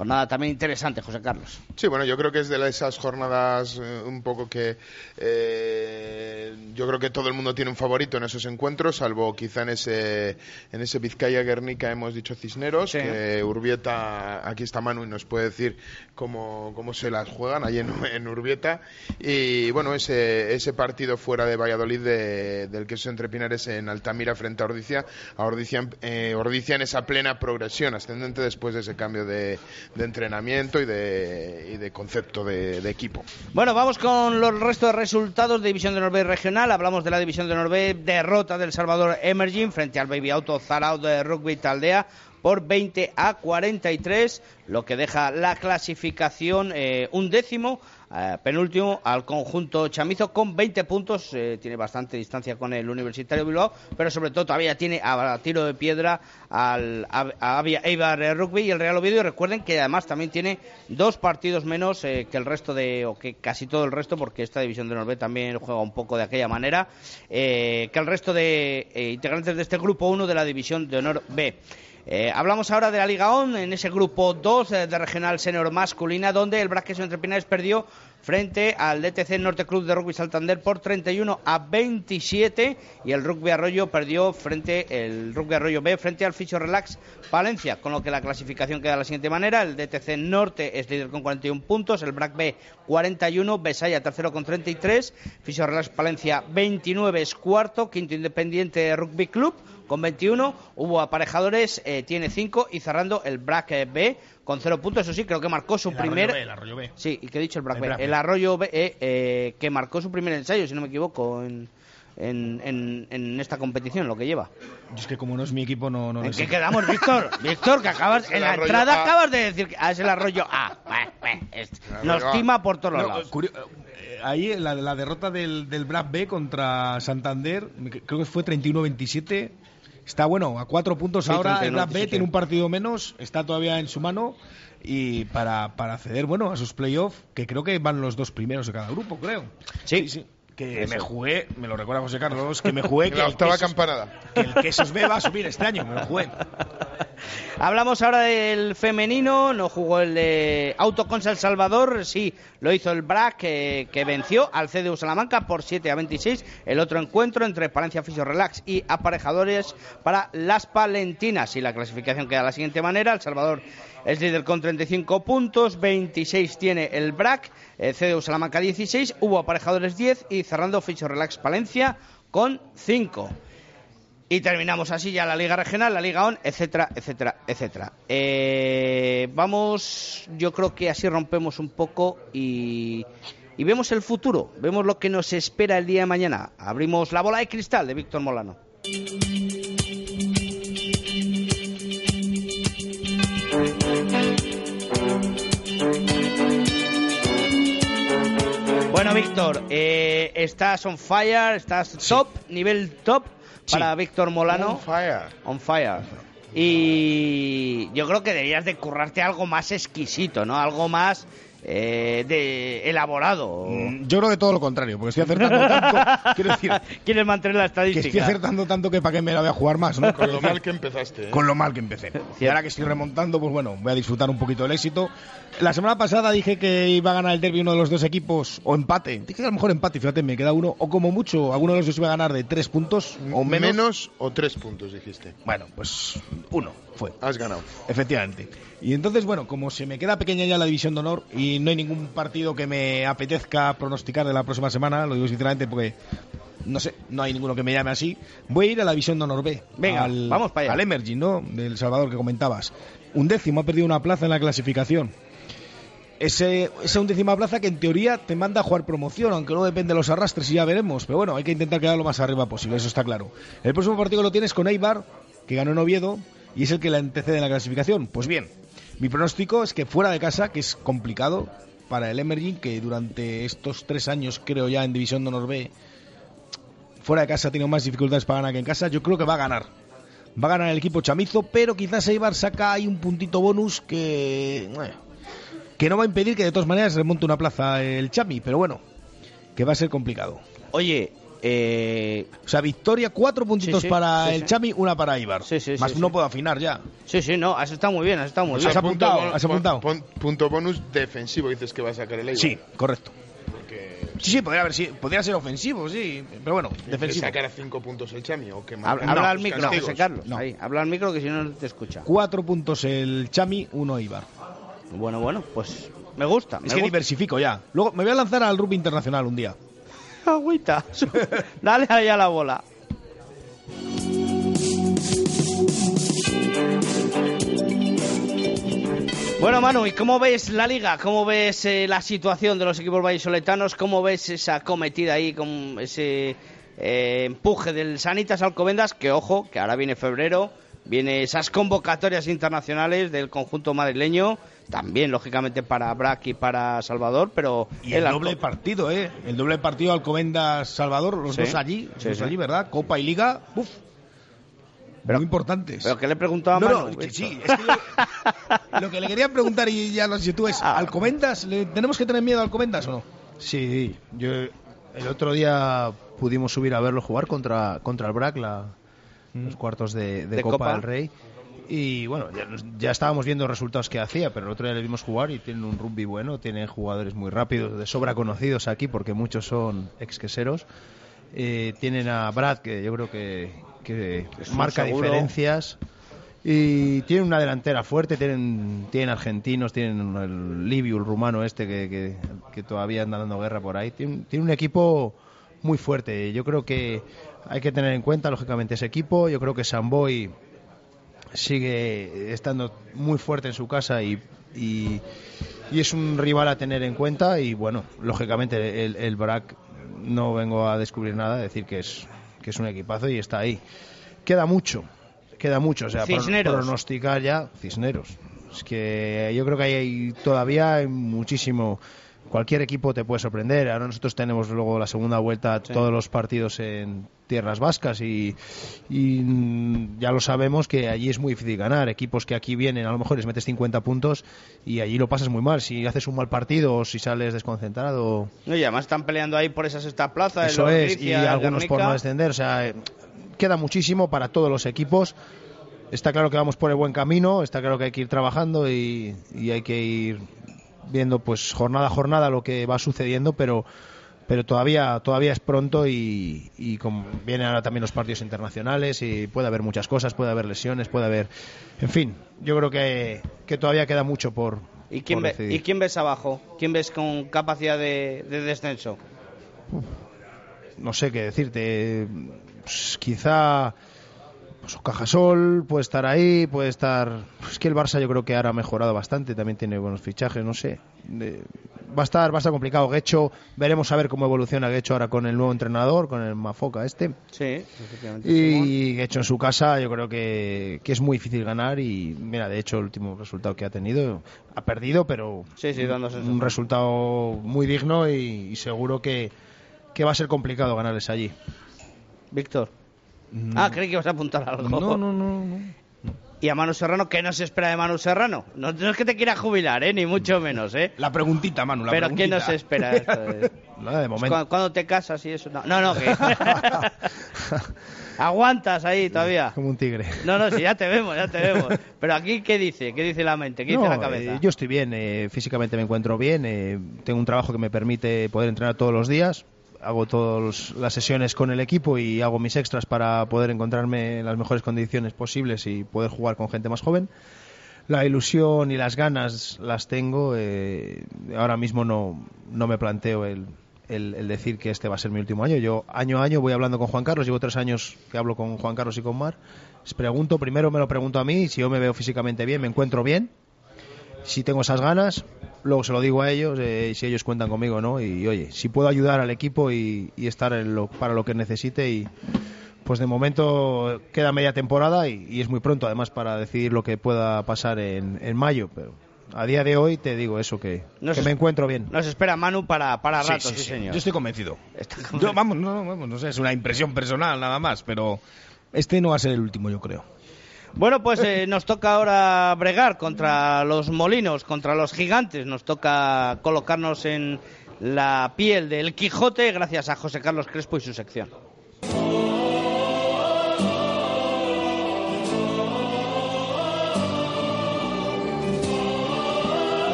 Jornada también interesante, José Carlos. Sí, bueno, yo creo que es de esas jornadas eh, un poco que eh, yo creo que todo el mundo tiene un favorito en esos encuentros, salvo quizá en ese en ese Vizcaya Guernica hemos dicho Cisneros, que Urbieta, aquí está Manu y nos puede decir cómo, cómo se las juegan allí en, en Urbieta. Y bueno, ese, ese partido fuera de Valladolid de- del queso entre Pinares en Altamira frente a Ordicia, a Ordicia, eh, Ordicia en esa plena progresión ascendente después de ese cambio de, de entrenamiento y de, y de concepto de, equipo. Bueno, vamos con los restos de resultados de División de Norbe regional. Hablamos de la División de Norbe, derrota del Salvador Emerging frente al Baby Auto Zarao de Rugby Taldea por 20 a 43, lo que deja la clasificación eh, un décimo, eh, penúltimo al conjunto chamizo con 20 puntos, eh, tiene bastante distancia con el Universitario Bilbao, pero sobre todo todavía tiene a, tiro de piedra al a, a Eibar eh, Rugby y el Real Oviedo y recuerden que además también tiene dos partidos menos eh, que el resto de, o que casi todo el resto, porque esta división de Norbe también juega un poco de aquella manera, que el resto de integrantes de este grupo 1 de la división de honor B. Eh, hablamos ahora de la Liga ON, en ese grupo 2 eh, de regional senior masculina, donde el Braqueso Entre Pinares perdió frente al DTC Norte Club de Rugby Santander por 31 a 27 y el Rugby Arroyo perdió frente el Rugby Arroyo B frente al Fisio Relax Palencia, con lo que la clasificación queda de la siguiente manera, el DTC Norte es líder con 41 puntos, el BRAC B 41, Besaya tercero con 33, Fisio Relax Palencia 29 es cuarto, quinto Independiente Rugby Club con 21, hubo aparejadores, eh, tiene 5 y cerrando el BRAC eh, B con 0 puntos, eso sí, creo que marcó su El Arroyo primer... B, el Arroyo B. Sí, y que he dicho el BRAC El B. El Arroyo B, eh, eh, que marcó su primer ensayo, si no me equivoco, en, en, en- en esta competición, lo que lleva. Yo es que como no es mi equipo, no... no ¿En qué sé. quedamos, Víctor? <laughs> Víctor, que acabas, en la Arroyo entrada A. acabas de decir que ah, es el Arroyo A. Nos Arroyo tima por todos No, lados. curio- eh, ahí la, la derrota del, del BRAC B contra Santander, me- creo que fue 31-27. Está bueno, a cuatro puntos Sí, ahora. El 31, BRAC B 27. tiene un partido menos, está todavía en su mano. Y para, para acceder bueno, a sus playoffs, que creo que van los dos primeros de cada grupo, creo. Sí, sí. Que Eso. me jugué, me lo recuerda José Carlos, que me jugué <laughs> que la el octava Quesos- campanada. que el Quesos B va a subir este año, me lo jugué. <laughs> Hablamos ahora del femenino, no jugó el de Autoconsa El Salvador, sí, lo hizo el BRAC que, que venció al CDU Salamanca por 7 a 26. El otro encuentro entre Palencia Fisio Relax y aparejadores para las Palentinas. Y la clasificación queda de la siguiente manera: El Salvador es líder con 35 puntos, 26 tiene el BRAC, eh, CDU Salamanca 16, hubo aparejadores 10 y cerrando Fisio Relax Palencia con 5. Y terminamos así ya la Liga Regional, la Liga ON, etcétera, etcétera, etcétera. Eh, vamos, yo creo que así rompemos un poco y, y vemos el futuro, vemos lo que nos espera el día de mañana. Abrimos la bola de cristal de Víctor Molano. Bueno, Víctor, eh, estás on fire, estás top, nivel top para Víctor Molano. On fire. On fire. Y yo creo que deberías de currarte algo más exquisito, ¿no? Algo más eh, de elaborado. Mm, Yo creo que todo lo contrario, porque estoy acertando tanto. <laughs> quiero decir, Quieres mantener la que estadística. estoy acertando tanto que para qué me la voy a jugar más, ¿no? Con lo mal que empezaste. ¿eh? Con lo mal que empecé. <laughs> Y ahora que estoy remontando, pues bueno, voy a disfrutar un poquito del éxito. La semana pasada dije que iba a ganar el derby uno de los dos equipos, o empate. Dije que a lo mejor empate, fíjate, me queda uno, o como mucho, alguno de los dos iba a ganar de tres puntos, o menos. Menos o tres puntos, dijiste. Bueno, pues uno fue. Has ganado. Efectivamente. Y entonces, bueno, como se me queda pequeña ya la división de honor y no hay ningún partido que me apetezca pronosticar de la próxima semana, lo digo sinceramente porque no sé, no hay ninguno que me llame así, voy a ir a la división de honor B. Venga, al, vamos para allá. Al Emerging, ¿no? Del Salvador que comentabas. Un décimo ha perdido una plaza en la clasificación. Ese, esa undécima plaza que en teoría te manda a jugar promoción, aunque no depende de los arrastres y ya veremos. Pero bueno, hay que intentar quedar lo más arriba posible, eso está claro. El próximo partido lo tienes con Eibar, que ganó en Oviedo, y es el que la antecede en la clasificación. Pues bien, mi pronóstico es que fuera de casa, que es complicado para el Emerging, que durante estos tres años, creo ya en División de Honor B, fuera de casa ha tenido más dificultades para ganar que en casa, yo creo que va a ganar. Va a ganar el equipo chamizo, pero quizás Eibar saca ahí un puntito bonus que... que no va a impedir que de todas maneras remonte una plaza el Chami, pero bueno, que va a ser complicado. Oye, eh... O sea, victoria, cuatro puntitos Sí, sí, para sí, el sí. Chami, una para Ibar. sí, Más sí, no sí. puedo afinar ya. Sí, sí, no, has estado muy bien, has estado muy Has bien. apuntado, Punto, has apuntado. pon- punto bonus defensivo, dices que va a sacar el Eibar. Sí, correcto. Porque Sí, sí, podría, haber, sí, podría ser ofensivo, sí, pero bueno, que defensivo. sacar a cinco puntos el Chami o que Habla los al micro, Carlos. No. Ahí, habla al micro que si no no te escucha. Cuatro puntos el Chami, uno Ibar. Bueno, bueno, pues me gusta. me Es que gusta. diversifico ya. Luego me voy a lanzar al rugby internacional un día. Agüita. <laughs> Dale ahí a la bola. Bueno, Manu, ¿y cómo ves la liga? ¿Cómo ves eh, la situación de los equipos vallisoletanos? ¿Cómo ves esa cometida ahí con ese eh, empuje del Sanitas Alcobendas? Que ojo, que ahora viene febrero, viene esas convocatorias internacionales del conjunto madrileño, también lógicamente para Brac y para Salvador, pero Y el doble partido, ¿eh? El doble partido Alcobendas-Salvador, los Sí. dos allí, los Sí, dos sí. allí, ¿verdad? Copa y Liga, uf, muy importantes. Pero que le preguntaba a No, Manu. no, que esto. sí, es que yo- lo que le quería preguntar y ya lo sé tú es, Ah. ¿Alcobendas? ¿Le- ¿Tenemos que tener miedo a Alcobendas o no? Sí, yo el otro día pudimos subir a verlo jugar contra, contra el BRAC, la, los cuartos de, de De Copa, Copa. del Rey. Y bueno, ya, ya estábamos viendo los resultados que hacía, pero el otro día le vimos jugar y tienen un rugby bueno, tienen jugadores muy rápidos, de sobra conocidos aquí, porque muchos son exqueseros. Eh, tienen a Brad, que yo creo que, que marca seguro. diferencias. Y tienen una delantera fuerte, tienen, tienen argentinos, tienen el Libiu, el rumano este que, que, que todavía anda dando guerra por ahí. Tienen, tienen un equipo muy fuerte. Yo creo que hay que tener en cuenta, lógicamente, ese equipo. Yo creo que Samboy sigue estando muy fuerte en su casa y, y, y es un rival a tener en cuenta. Y bueno, lógicamente, el, el BRAC no vengo a descubrir nada, decir que es, que es un equipazo y está ahí. Queda mucho, queda mucho. O sea, Cisneros. pronosticar ya Cisneros. Es que yo creo que hay todavía hay muchísimo. Cualquier equipo te puede sorprender. Ahora nosotros tenemos luego la segunda vuelta, todos los partidos en tierras vascas y, y, mm, ya lo sabemos que allí es muy difícil ganar. Equipos que aquí vienen, a lo mejor les metes 50 puntos y allí lo pasas muy mal. Si haces un mal partido o si sales desconcentrado, No, y además están peleando ahí por esa sexta plaza. eso es, y algunos por no descender. O sea, eh, queda muchísimo para todos los equipos. Está claro que vamos por el buen camino, está claro que hay que ir trabajando y, y hay que ir viendo pues jornada a jornada lo que va sucediendo, pero pero todavía todavía es pronto y, y como vienen ahora también los partidos internacionales y puede haber muchas cosas, puede haber lesiones, puede haber, en fin, yo creo que, que todavía queda mucho por, ¿Y quién, por ve- decidir. ¿Y quién ves abajo? ¿Quién ves con capacidad de, de descenso? no sé qué decirte. Pues, quizá pues, Cajasol puede estar ahí, puede estar. Es que el Barça yo creo que ahora ha mejorado bastante, también tiene buenos fichajes, no sé. De- Va a estar, va a estar complicado. Guecho, veremos a ver cómo evoluciona Guecho ahora con el nuevo entrenador, con el Mafoca este. Sí, efectivamente. Y Guecho en su casa, yo creo que, que es muy difícil ganar. Y mira, de hecho, el último resultado que ha tenido, ha perdido, pero Sí, sí, dándose un, un resultado muy digno y, y seguro que, que va a ser complicado ganarles allí. Víctor. Ah, creí que ibas a apuntar algo. No, no, no, no. Y a Manu Serrano, ¿qué nos espera de Manu Serrano? No, no es que te quiera jubilar, ¿eh? Ni mucho menos, ¿eh? La preguntita, Manu, la Pero ¿qué preguntita. nos espera <laughs> esto? eh? Nada, de momento. ¿Cuándo, cuándo te casas y eso? No, no, no, que... <laughs> Aguantas ahí todavía. Como un tigre. No, no, sí, ya te vemos, ya te vemos. Pero aquí, ¿qué dice? ¿Qué dice la mente? ¿Qué dice No, la cabeza? eh, yo estoy bien, eh, físicamente me encuentro bien, eh, tengo un trabajo que me permite poder entrenar todos los días, hago todas las sesiones con el equipo y hago mis extras para poder encontrarme en las mejores condiciones posibles y poder jugar con gente más joven. La ilusión y las ganas las tengo, eh, ahora mismo no, no me planteo el, el- decir que este va a ser mi último año. Yo año a año voy hablando con Juan Carlos, llevo tres años que hablo con Juan Carlos y con Mar. Les pregunto, primero me lo pregunto a mí, si yo me veo físicamente bien, me encuentro bien, si tengo esas ganas, luego se lo digo a ellos, eh, si ellos cuentan conmigo, ¿no? Y oye, si puedo ayudar al equipo y, y estar en lo- para lo que necesite y pues de momento queda media temporada y, y es muy pronto además para decidir lo que pueda pasar en, en mayo, pero a día de hoy te digo eso, que, Nos que me encuentro bien. Nos espera Manu para, para Sí, rato, sí, sí, sí. señor. Yo estoy convencido. Yo, vamos, no, no, no sé, es una impresión personal nada más, pero este no va a ser el último, yo creo. Bueno, pues eh, nos toca ahora bregar contra los molinos, contra los gigantes. Nos toca colocarnos en la piel del Quijote gracias a José Carlos Crespo y su sección.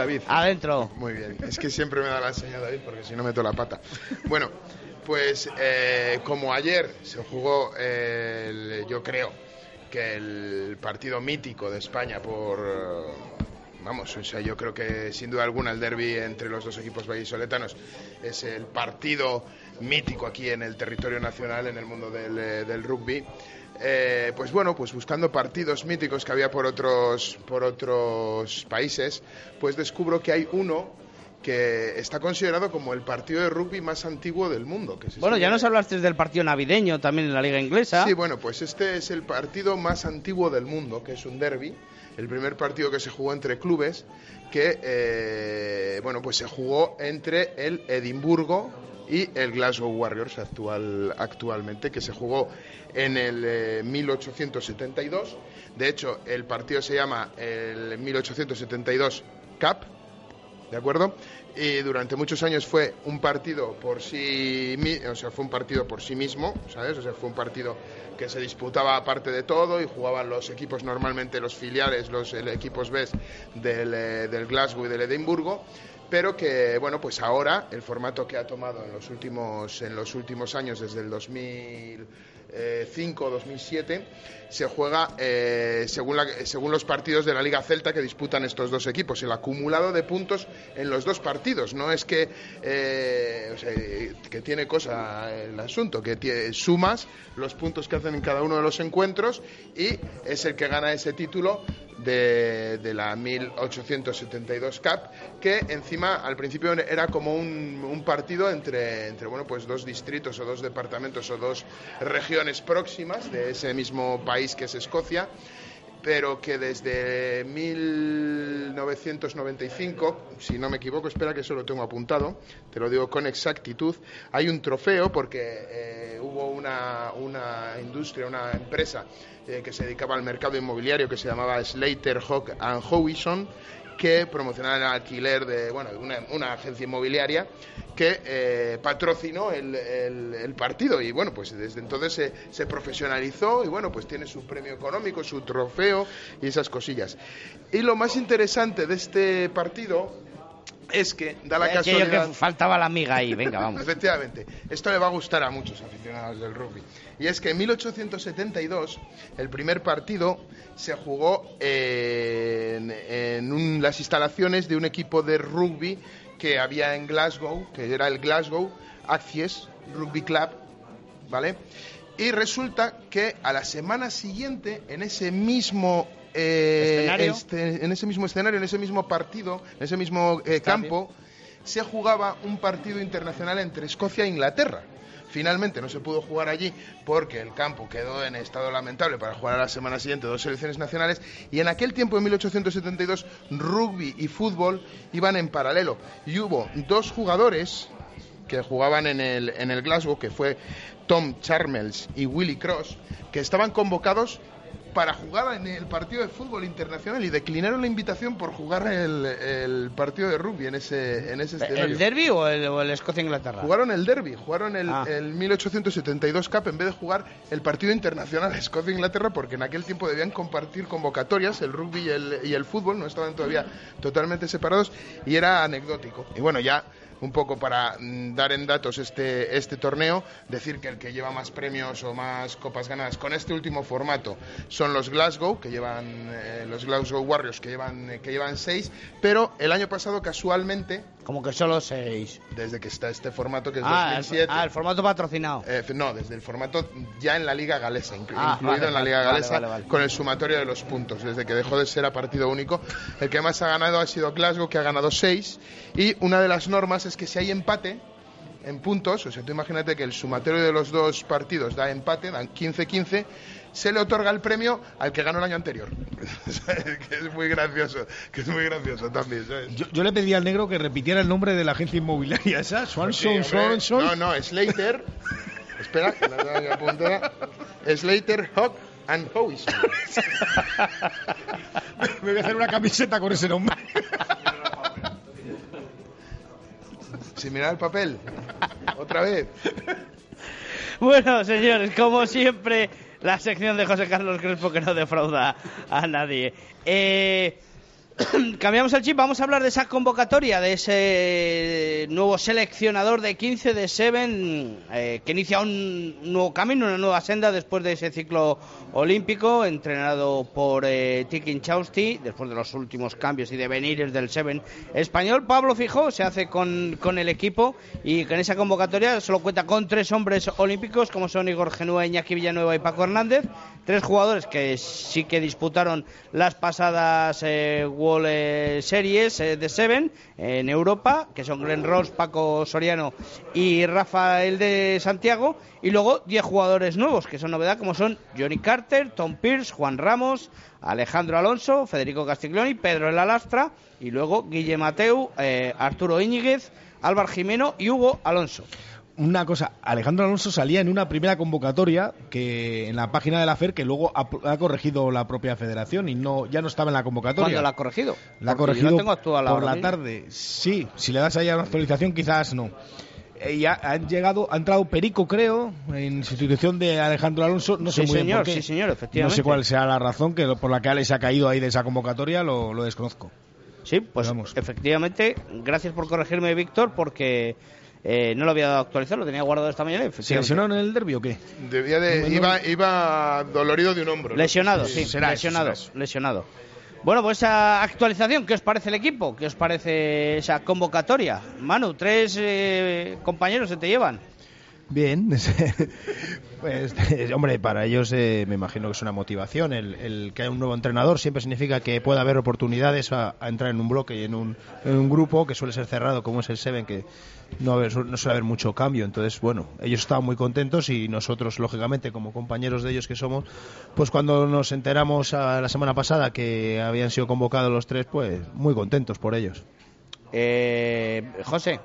David. Adentro. Muy bien. Es que siempre me da la señal David porque si no meto la pata. Bueno, pues eh, como ayer se jugó, el- yo creo que el partido mítico de España por... eh, Vamos, o sea, yo creo que sin duda alguna el derby entre los dos equipos vallisoletanos es el partido mítico aquí en el territorio nacional, en el mundo del, eh, del rugby. Eh, pues bueno, pues buscando partidos míticos que había por otros, por otros países, pues descubro que hay uno que está considerado como el partido de rugby más antiguo del mundo. Que Bueno, ya sigue- nos hablaste del partido navideño también en la Liga Inglesa. Sí, bueno, pues este es el partido más antiguo del mundo, que es un derby, el primer partido que se jugó entre clubes, que eh, bueno, pues se jugó entre el Edimburgo y el Glasgow Warriors actual, actualmente, que se jugó en el eh, 1872. De hecho, el partido se llama el 1872 Cup, ¿de acuerdo? Y durante muchos años fue un partido por sí, o sea, fue un partido por sí mismo, ¿sabes? O sea, fue un partido que se disputaba aparte de todo y jugaban los equipos normalmente los filiales, los equipos B del, eh, del Glasgow y del Edimburgo, pero que bueno, pues ahora el formato que ha tomado en los últimos en los últimos años desde el 2005 o 2007 se juega eh, según, la- según los partidos de la Liga Celta que disputan estos dos equipos. El acumulado de puntos en los dos partidos. No es que, eh, que tiene cosa el asunto, que tie- sumas los puntos que hacen en cada uno de los encuentros y es el que gana ese título de, la 1872 Cup, que encima al principio era como un, un partido entre, entre bueno, pues dos distritos o dos departamentos o dos regiones próximas de ese mismo país que es Escocia pero que desde 1995, si no me equivoco, espera que eso lo tengo apuntado, te lo digo con exactitud, hay un trofeo porque eh, hubo una, una industria, una empresa eh, que se dedicaba al mercado inmobiliario que se llamaba Slater, Hawk and Howison, que promocionaba el alquiler de bueno, una, agencia inmobiliaria que eh, patrocinó el partido y bueno, pues desde entonces se, se profesionalizó y bueno, pues tiene su premio económico, su trofeo y esas cosillas. Y lo más interesante de este partido es que da la casualidad... que faltaba la amiga ahí, venga, vamos. <laughs> Efectivamente, esto le va a gustar a muchos aficionados del rugby. Y es que en 1872 el primer partido se jugó en, en un- las instalaciones de un equipo de rugby que había en Glasgow, que era el Glasgow Acies Rugby Club, ¿vale? Y resulta que a la semana siguiente, en ese mismo eh, este- en ese mismo escenario, en ese mismo partido, en ese mismo eh, campo, se jugaba un partido internacional entre Escocia e Inglaterra. Finalmente no se pudo jugar allí porque el campo quedó en estado lamentable para jugar a la semana siguiente dos selecciones nacionales y en aquel tiempo, en 1872, rugby y fútbol iban en paralelo y hubo dos jugadores que jugaban en el, en el Glasgow, que fue Tom Charmels y Willie Cross, que estaban convocados para jugar en el partido de fútbol internacional y declinaron la invitación por jugar el, el partido de rugby en ese, en ese escenario. ¿El derby o el, Escocia-Inglaterra? Jugaron el derby, jugaron el, Ah. el 1872 Cup en vez de jugar el partido internacional Escocia-Inglaterra porque en aquel tiempo debían compartir convocatorias, el rugby y el, y el fútbol, no estaban todavía totalmente separados y era anecdótico. Y bueno, ya un poco para mm, dar en datos este, este torneo, decir que el que lleva más premios o más copas ganadas con este último formato son los Glasgow, que llevan eh, los Glasgow Warriors, que llevan, eh, que llevan seis, pero el año pasado casualmente... Como que solo seis. Desde que está este formato que es Ah, el, 2007. ah, el formato patrocinado. Eh, no, desde el formato ya en la Liga Galesa, inclu- Ah, incluido vale, en la Liga Galesa, vale, vale. con el sumatorio de los puntos. Desde que dejó de ser a partido único, el que más ha ganado ha sido Glasgow, que ha ganado 6. Y una de las normas es que si hay empate en puntos, o sea, tú imagínate que el sumatorio de los dos partidos da empate, dan 15-15, se le otorga el premio al que ganó el año anterior. <laughs> que es muy gracioso, que es muy gracioso también, ¿sabes? Yo, yo le pedí al negro que repitiera el nombre de la agencia inmobiliaria esa, Swanson, Sí, hombre. Swanson. No, no, Slater. Espera, que la apuntada. Slater, Hawk and Howison. <laughs> Me voy a hacer una camiseta con ese nombre. <laughs> Sin mirar el papel. Otra vez. Bueno, señores, como siempre, la sección de José Carlos Crespo que no defrauda a nadie. Eh, <coughs> cambiamos el chip, vamos a hablar de esa convocatoria, de ese nuevo seleccionador de 15 de Seven, eh, que inicia un nuevo camino, una nueva senda después de ese ciclo olímpico, entrenado por eh, Tiki Chausti, después de los últimos cambios y devenires del Seven español. Pablo Fijó se hace con, el equipo y con esa convocatoria solo cuenta con tres hombres olímpicos, como son Igor Genúa, Iñaki Villanueva y Paco Hernández. Tres jugadores que sí que disputaron las pasadas eh, eh, Series eh, de Seven en Europa, que son Glenn Ross, Paco Soriano y Rafael de Santiago. Y luego 10 jugadores nuevos, que son novedad, como son Johnny Carter, Tom Pierce, Juan Ramos, Alejandro Alonso, Federico Castiglioni, Pedro El Alastra y luego Guille Mateu, eh, Arturo Íñiguez, Álvaro Jimeno y Hugo Alonso. Una cosa, Alejandro Alonso salía en una primera convocatoria que en la página de la FER que luego ha, ha corregido la propia federación y no ya no estaba en la convocatoria. ¿Cuándo la ha corregido? La ha corregido no tengo actual por la tarde. Sí, si le das ahí a una actualización quizás no. Eh, y ha, han llegado, ha entrado Perico, creo, en sustitución de Alejandro Alonso. No sé Sí, muy bien señor, por qué. sí, señor, No efectivamente. sé cuál sea la razón que por la que Ale se ha caído ahí de esa convocatoria, lo, lo desconozco. Sí, pues efectivamente, gracias por corregirme, Víctor, porque eh, no lo había dado a actualizar, lo tenía guardado esta mañana. ¿Se lesionó en el derbi o qué? Debía de, iba, iba dolorido de un hombro. ¿no? Lesionado, sí, será eso, lesionado, lesionado. Bueno, pues esa actualización, ¿qué os parece el equipo? ¿Qué os parece esa convocatoria? Manu, tres eh, compañeros se te llevan. Bien, <laughs> pues hombre, para ellos eh, me imagino que es una motivación. El, que haya un nuevo entrenador siempre significa que pueda haber oportunidades a, entrar en un bloque y en un, grupo que suele ser cerrado como es el Seven, que no, no suele haber mucho cambio. Entonces, bueno, ellos estaban muy contentos y nosotros, lógicamente, como compañeros de ellos que somos, pues cuando nos enteramos a la semana pasada que habían sido convocados los tres, pues muy contentos por ellos. Eh, José.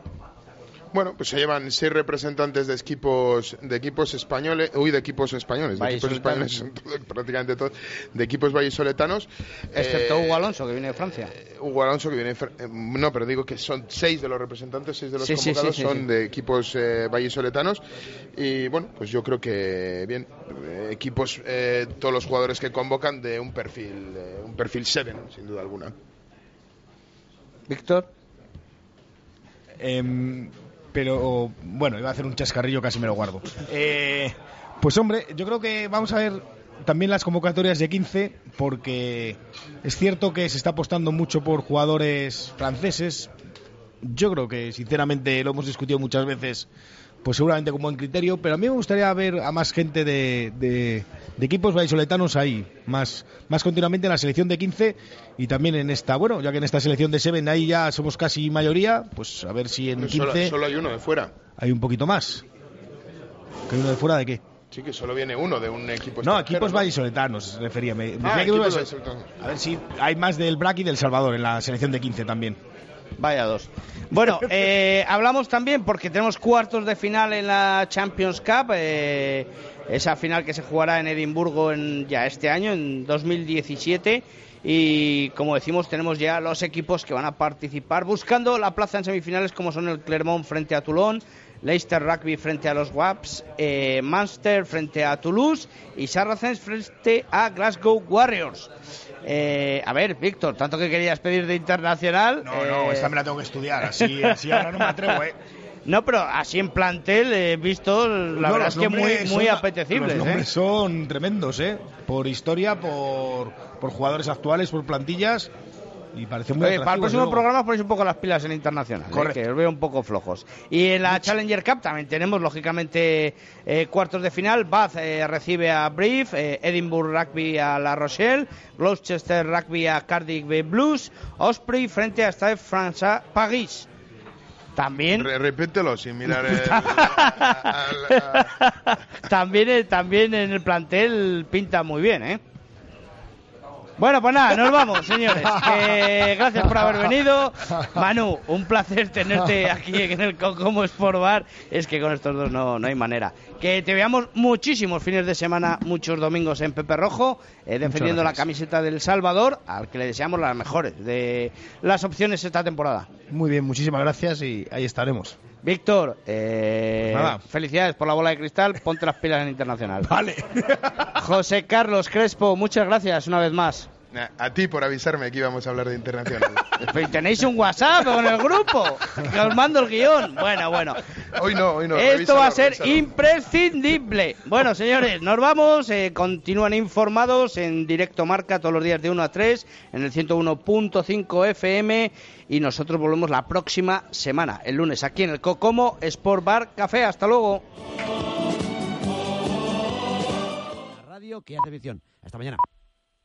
Bueno, pues se llevan seis representantes de equipos de equipos españoles, uy, de equipos españoles, de equipos españoles, <laughs> son todos- prácticamente todos, de equipos vallisoletanos. Excepto Eh, Hugo Alonso, que viene de Francia. Hugo Alonso que viene de eh, no pero digo que son seis de los representantes seis de los Sí, convocados sí, sí, son sí. de equipos eh, vallisoletanos y bueno pues yo creo que bien eh, equipos eh, todos los jugadores que convocan de un perfil eh, un perfil seven sin duda alguna Víctor Em, pero bueno, iba a hacer un chascarrillo, casi me lo guardo. Eh, pues hombre, yo creo que vamos a ver también las convocatorias de 15, porque es cierto que se está apostando mucho por jugadores franceses. Yo creo que, sinceramente, lo hemos discutido muchas veces, pues seguramente con buen criterio, pero a mí me gustaría ver a más gente de, de- de equipos vallisoletanos ahí, más, más continuamente en la selección de 15 y también en esta, bueno, ya que en esta selección de Seven ahí ya somos casi mayoría, pues a ver si en 15 solo, solo hay uno de fuera hay un poquito más. ¿Que uno de fuera de qué? Sí, que solo viene uno de un equipo No, equipos ¿no? vallisoletanos, refería. Me, me Ah, decía que equipos uno- vallisoletanos. a ver si hay más del Brac y del Salvador en la selección de 15 también. Vaya dos. Bueno, <laughs> eh, hablamos también porque tenemos cuartos de final en la Champions Cup, eh, esa final que se jugará en Edimburgo en, ya este año, en 2017. Y como decimos, tenemos ya los equipos que van a participar buscando la plaza en semifinales, como son el Clermont frente a Toulon, Leicester Rugby frente a los Waps, eh, Munster frente a Toulouse y Saracens frente a Glasgow Warriors. Eh, a ver, Víctor, tanto que querías pedir de internacional. No, no, eh, esta me la tengo que estudiar. Así, así ahora no me atrevo, ¿eh? No, pero así en plantel he visto, la No, verdad es que muy, muy son- apetecibles. Los ¿eh? nombres son tremendos, ¿eh? Por historia, por, por jugadores actuales, por plantillas. Y parece muy Oye, para el próximo programa ponéis un poco las pilas en internacional, ¿eh? Correcto. que os veo un poco flojos. Y en la Challenger Cup también tenemos, lógicamente, eh, cuartos de final. Bath eh, recibe a Brief, eh, Edinburgh Rugby a La Rochelle, Gloucester Rugby a Cardiff Blues, Osprey frente a Stade Français Paris. También, Re- repítelo sin mirar el- a- a- a- también, también en el plantel pinta muy bien, ¿eh? Bueno, pues nada, nos vamos, <laughs> señores. Que gracias por haber venido. Manu, un placer tenerte aquí en el Cocomo Sport Bar. Es que con estos dos no, no hay manera. Que te veamos muchísimos fines de semana, muchos domingos en Pepe Rojo, eh, defendiendo la camiseta del Salvador, al que le deseamos las mejores de las opciones esta temporada. Muy bien, muchísimas gracias y ahí estaremos. Víctor, eh, Nada. felicidades por la bola de cristal, ponte las pilas en internacional. <laughs> Vale. José Carlos Crespo, muchas gracias una vez más. A ti por avisarme que íbamos a hablar de internacional. <laughs> Pero tenéis un WhatsApp con el grupo, que os mando el guion. Bueno, bueno. Hoy no, hoy no. Esto revísalo, va a ser revísalo. imprescindible. Bueno, señores, nos vamos. eh, continúan informados en directo marca todos los días de 1 a 3 en el 101.5 FM. Y nosotros volvemos la próxima semana, el lunes, aquí en el Cocomo Sport Bar Café. Hasta luego. Radio que hace visión. Hasta mañana.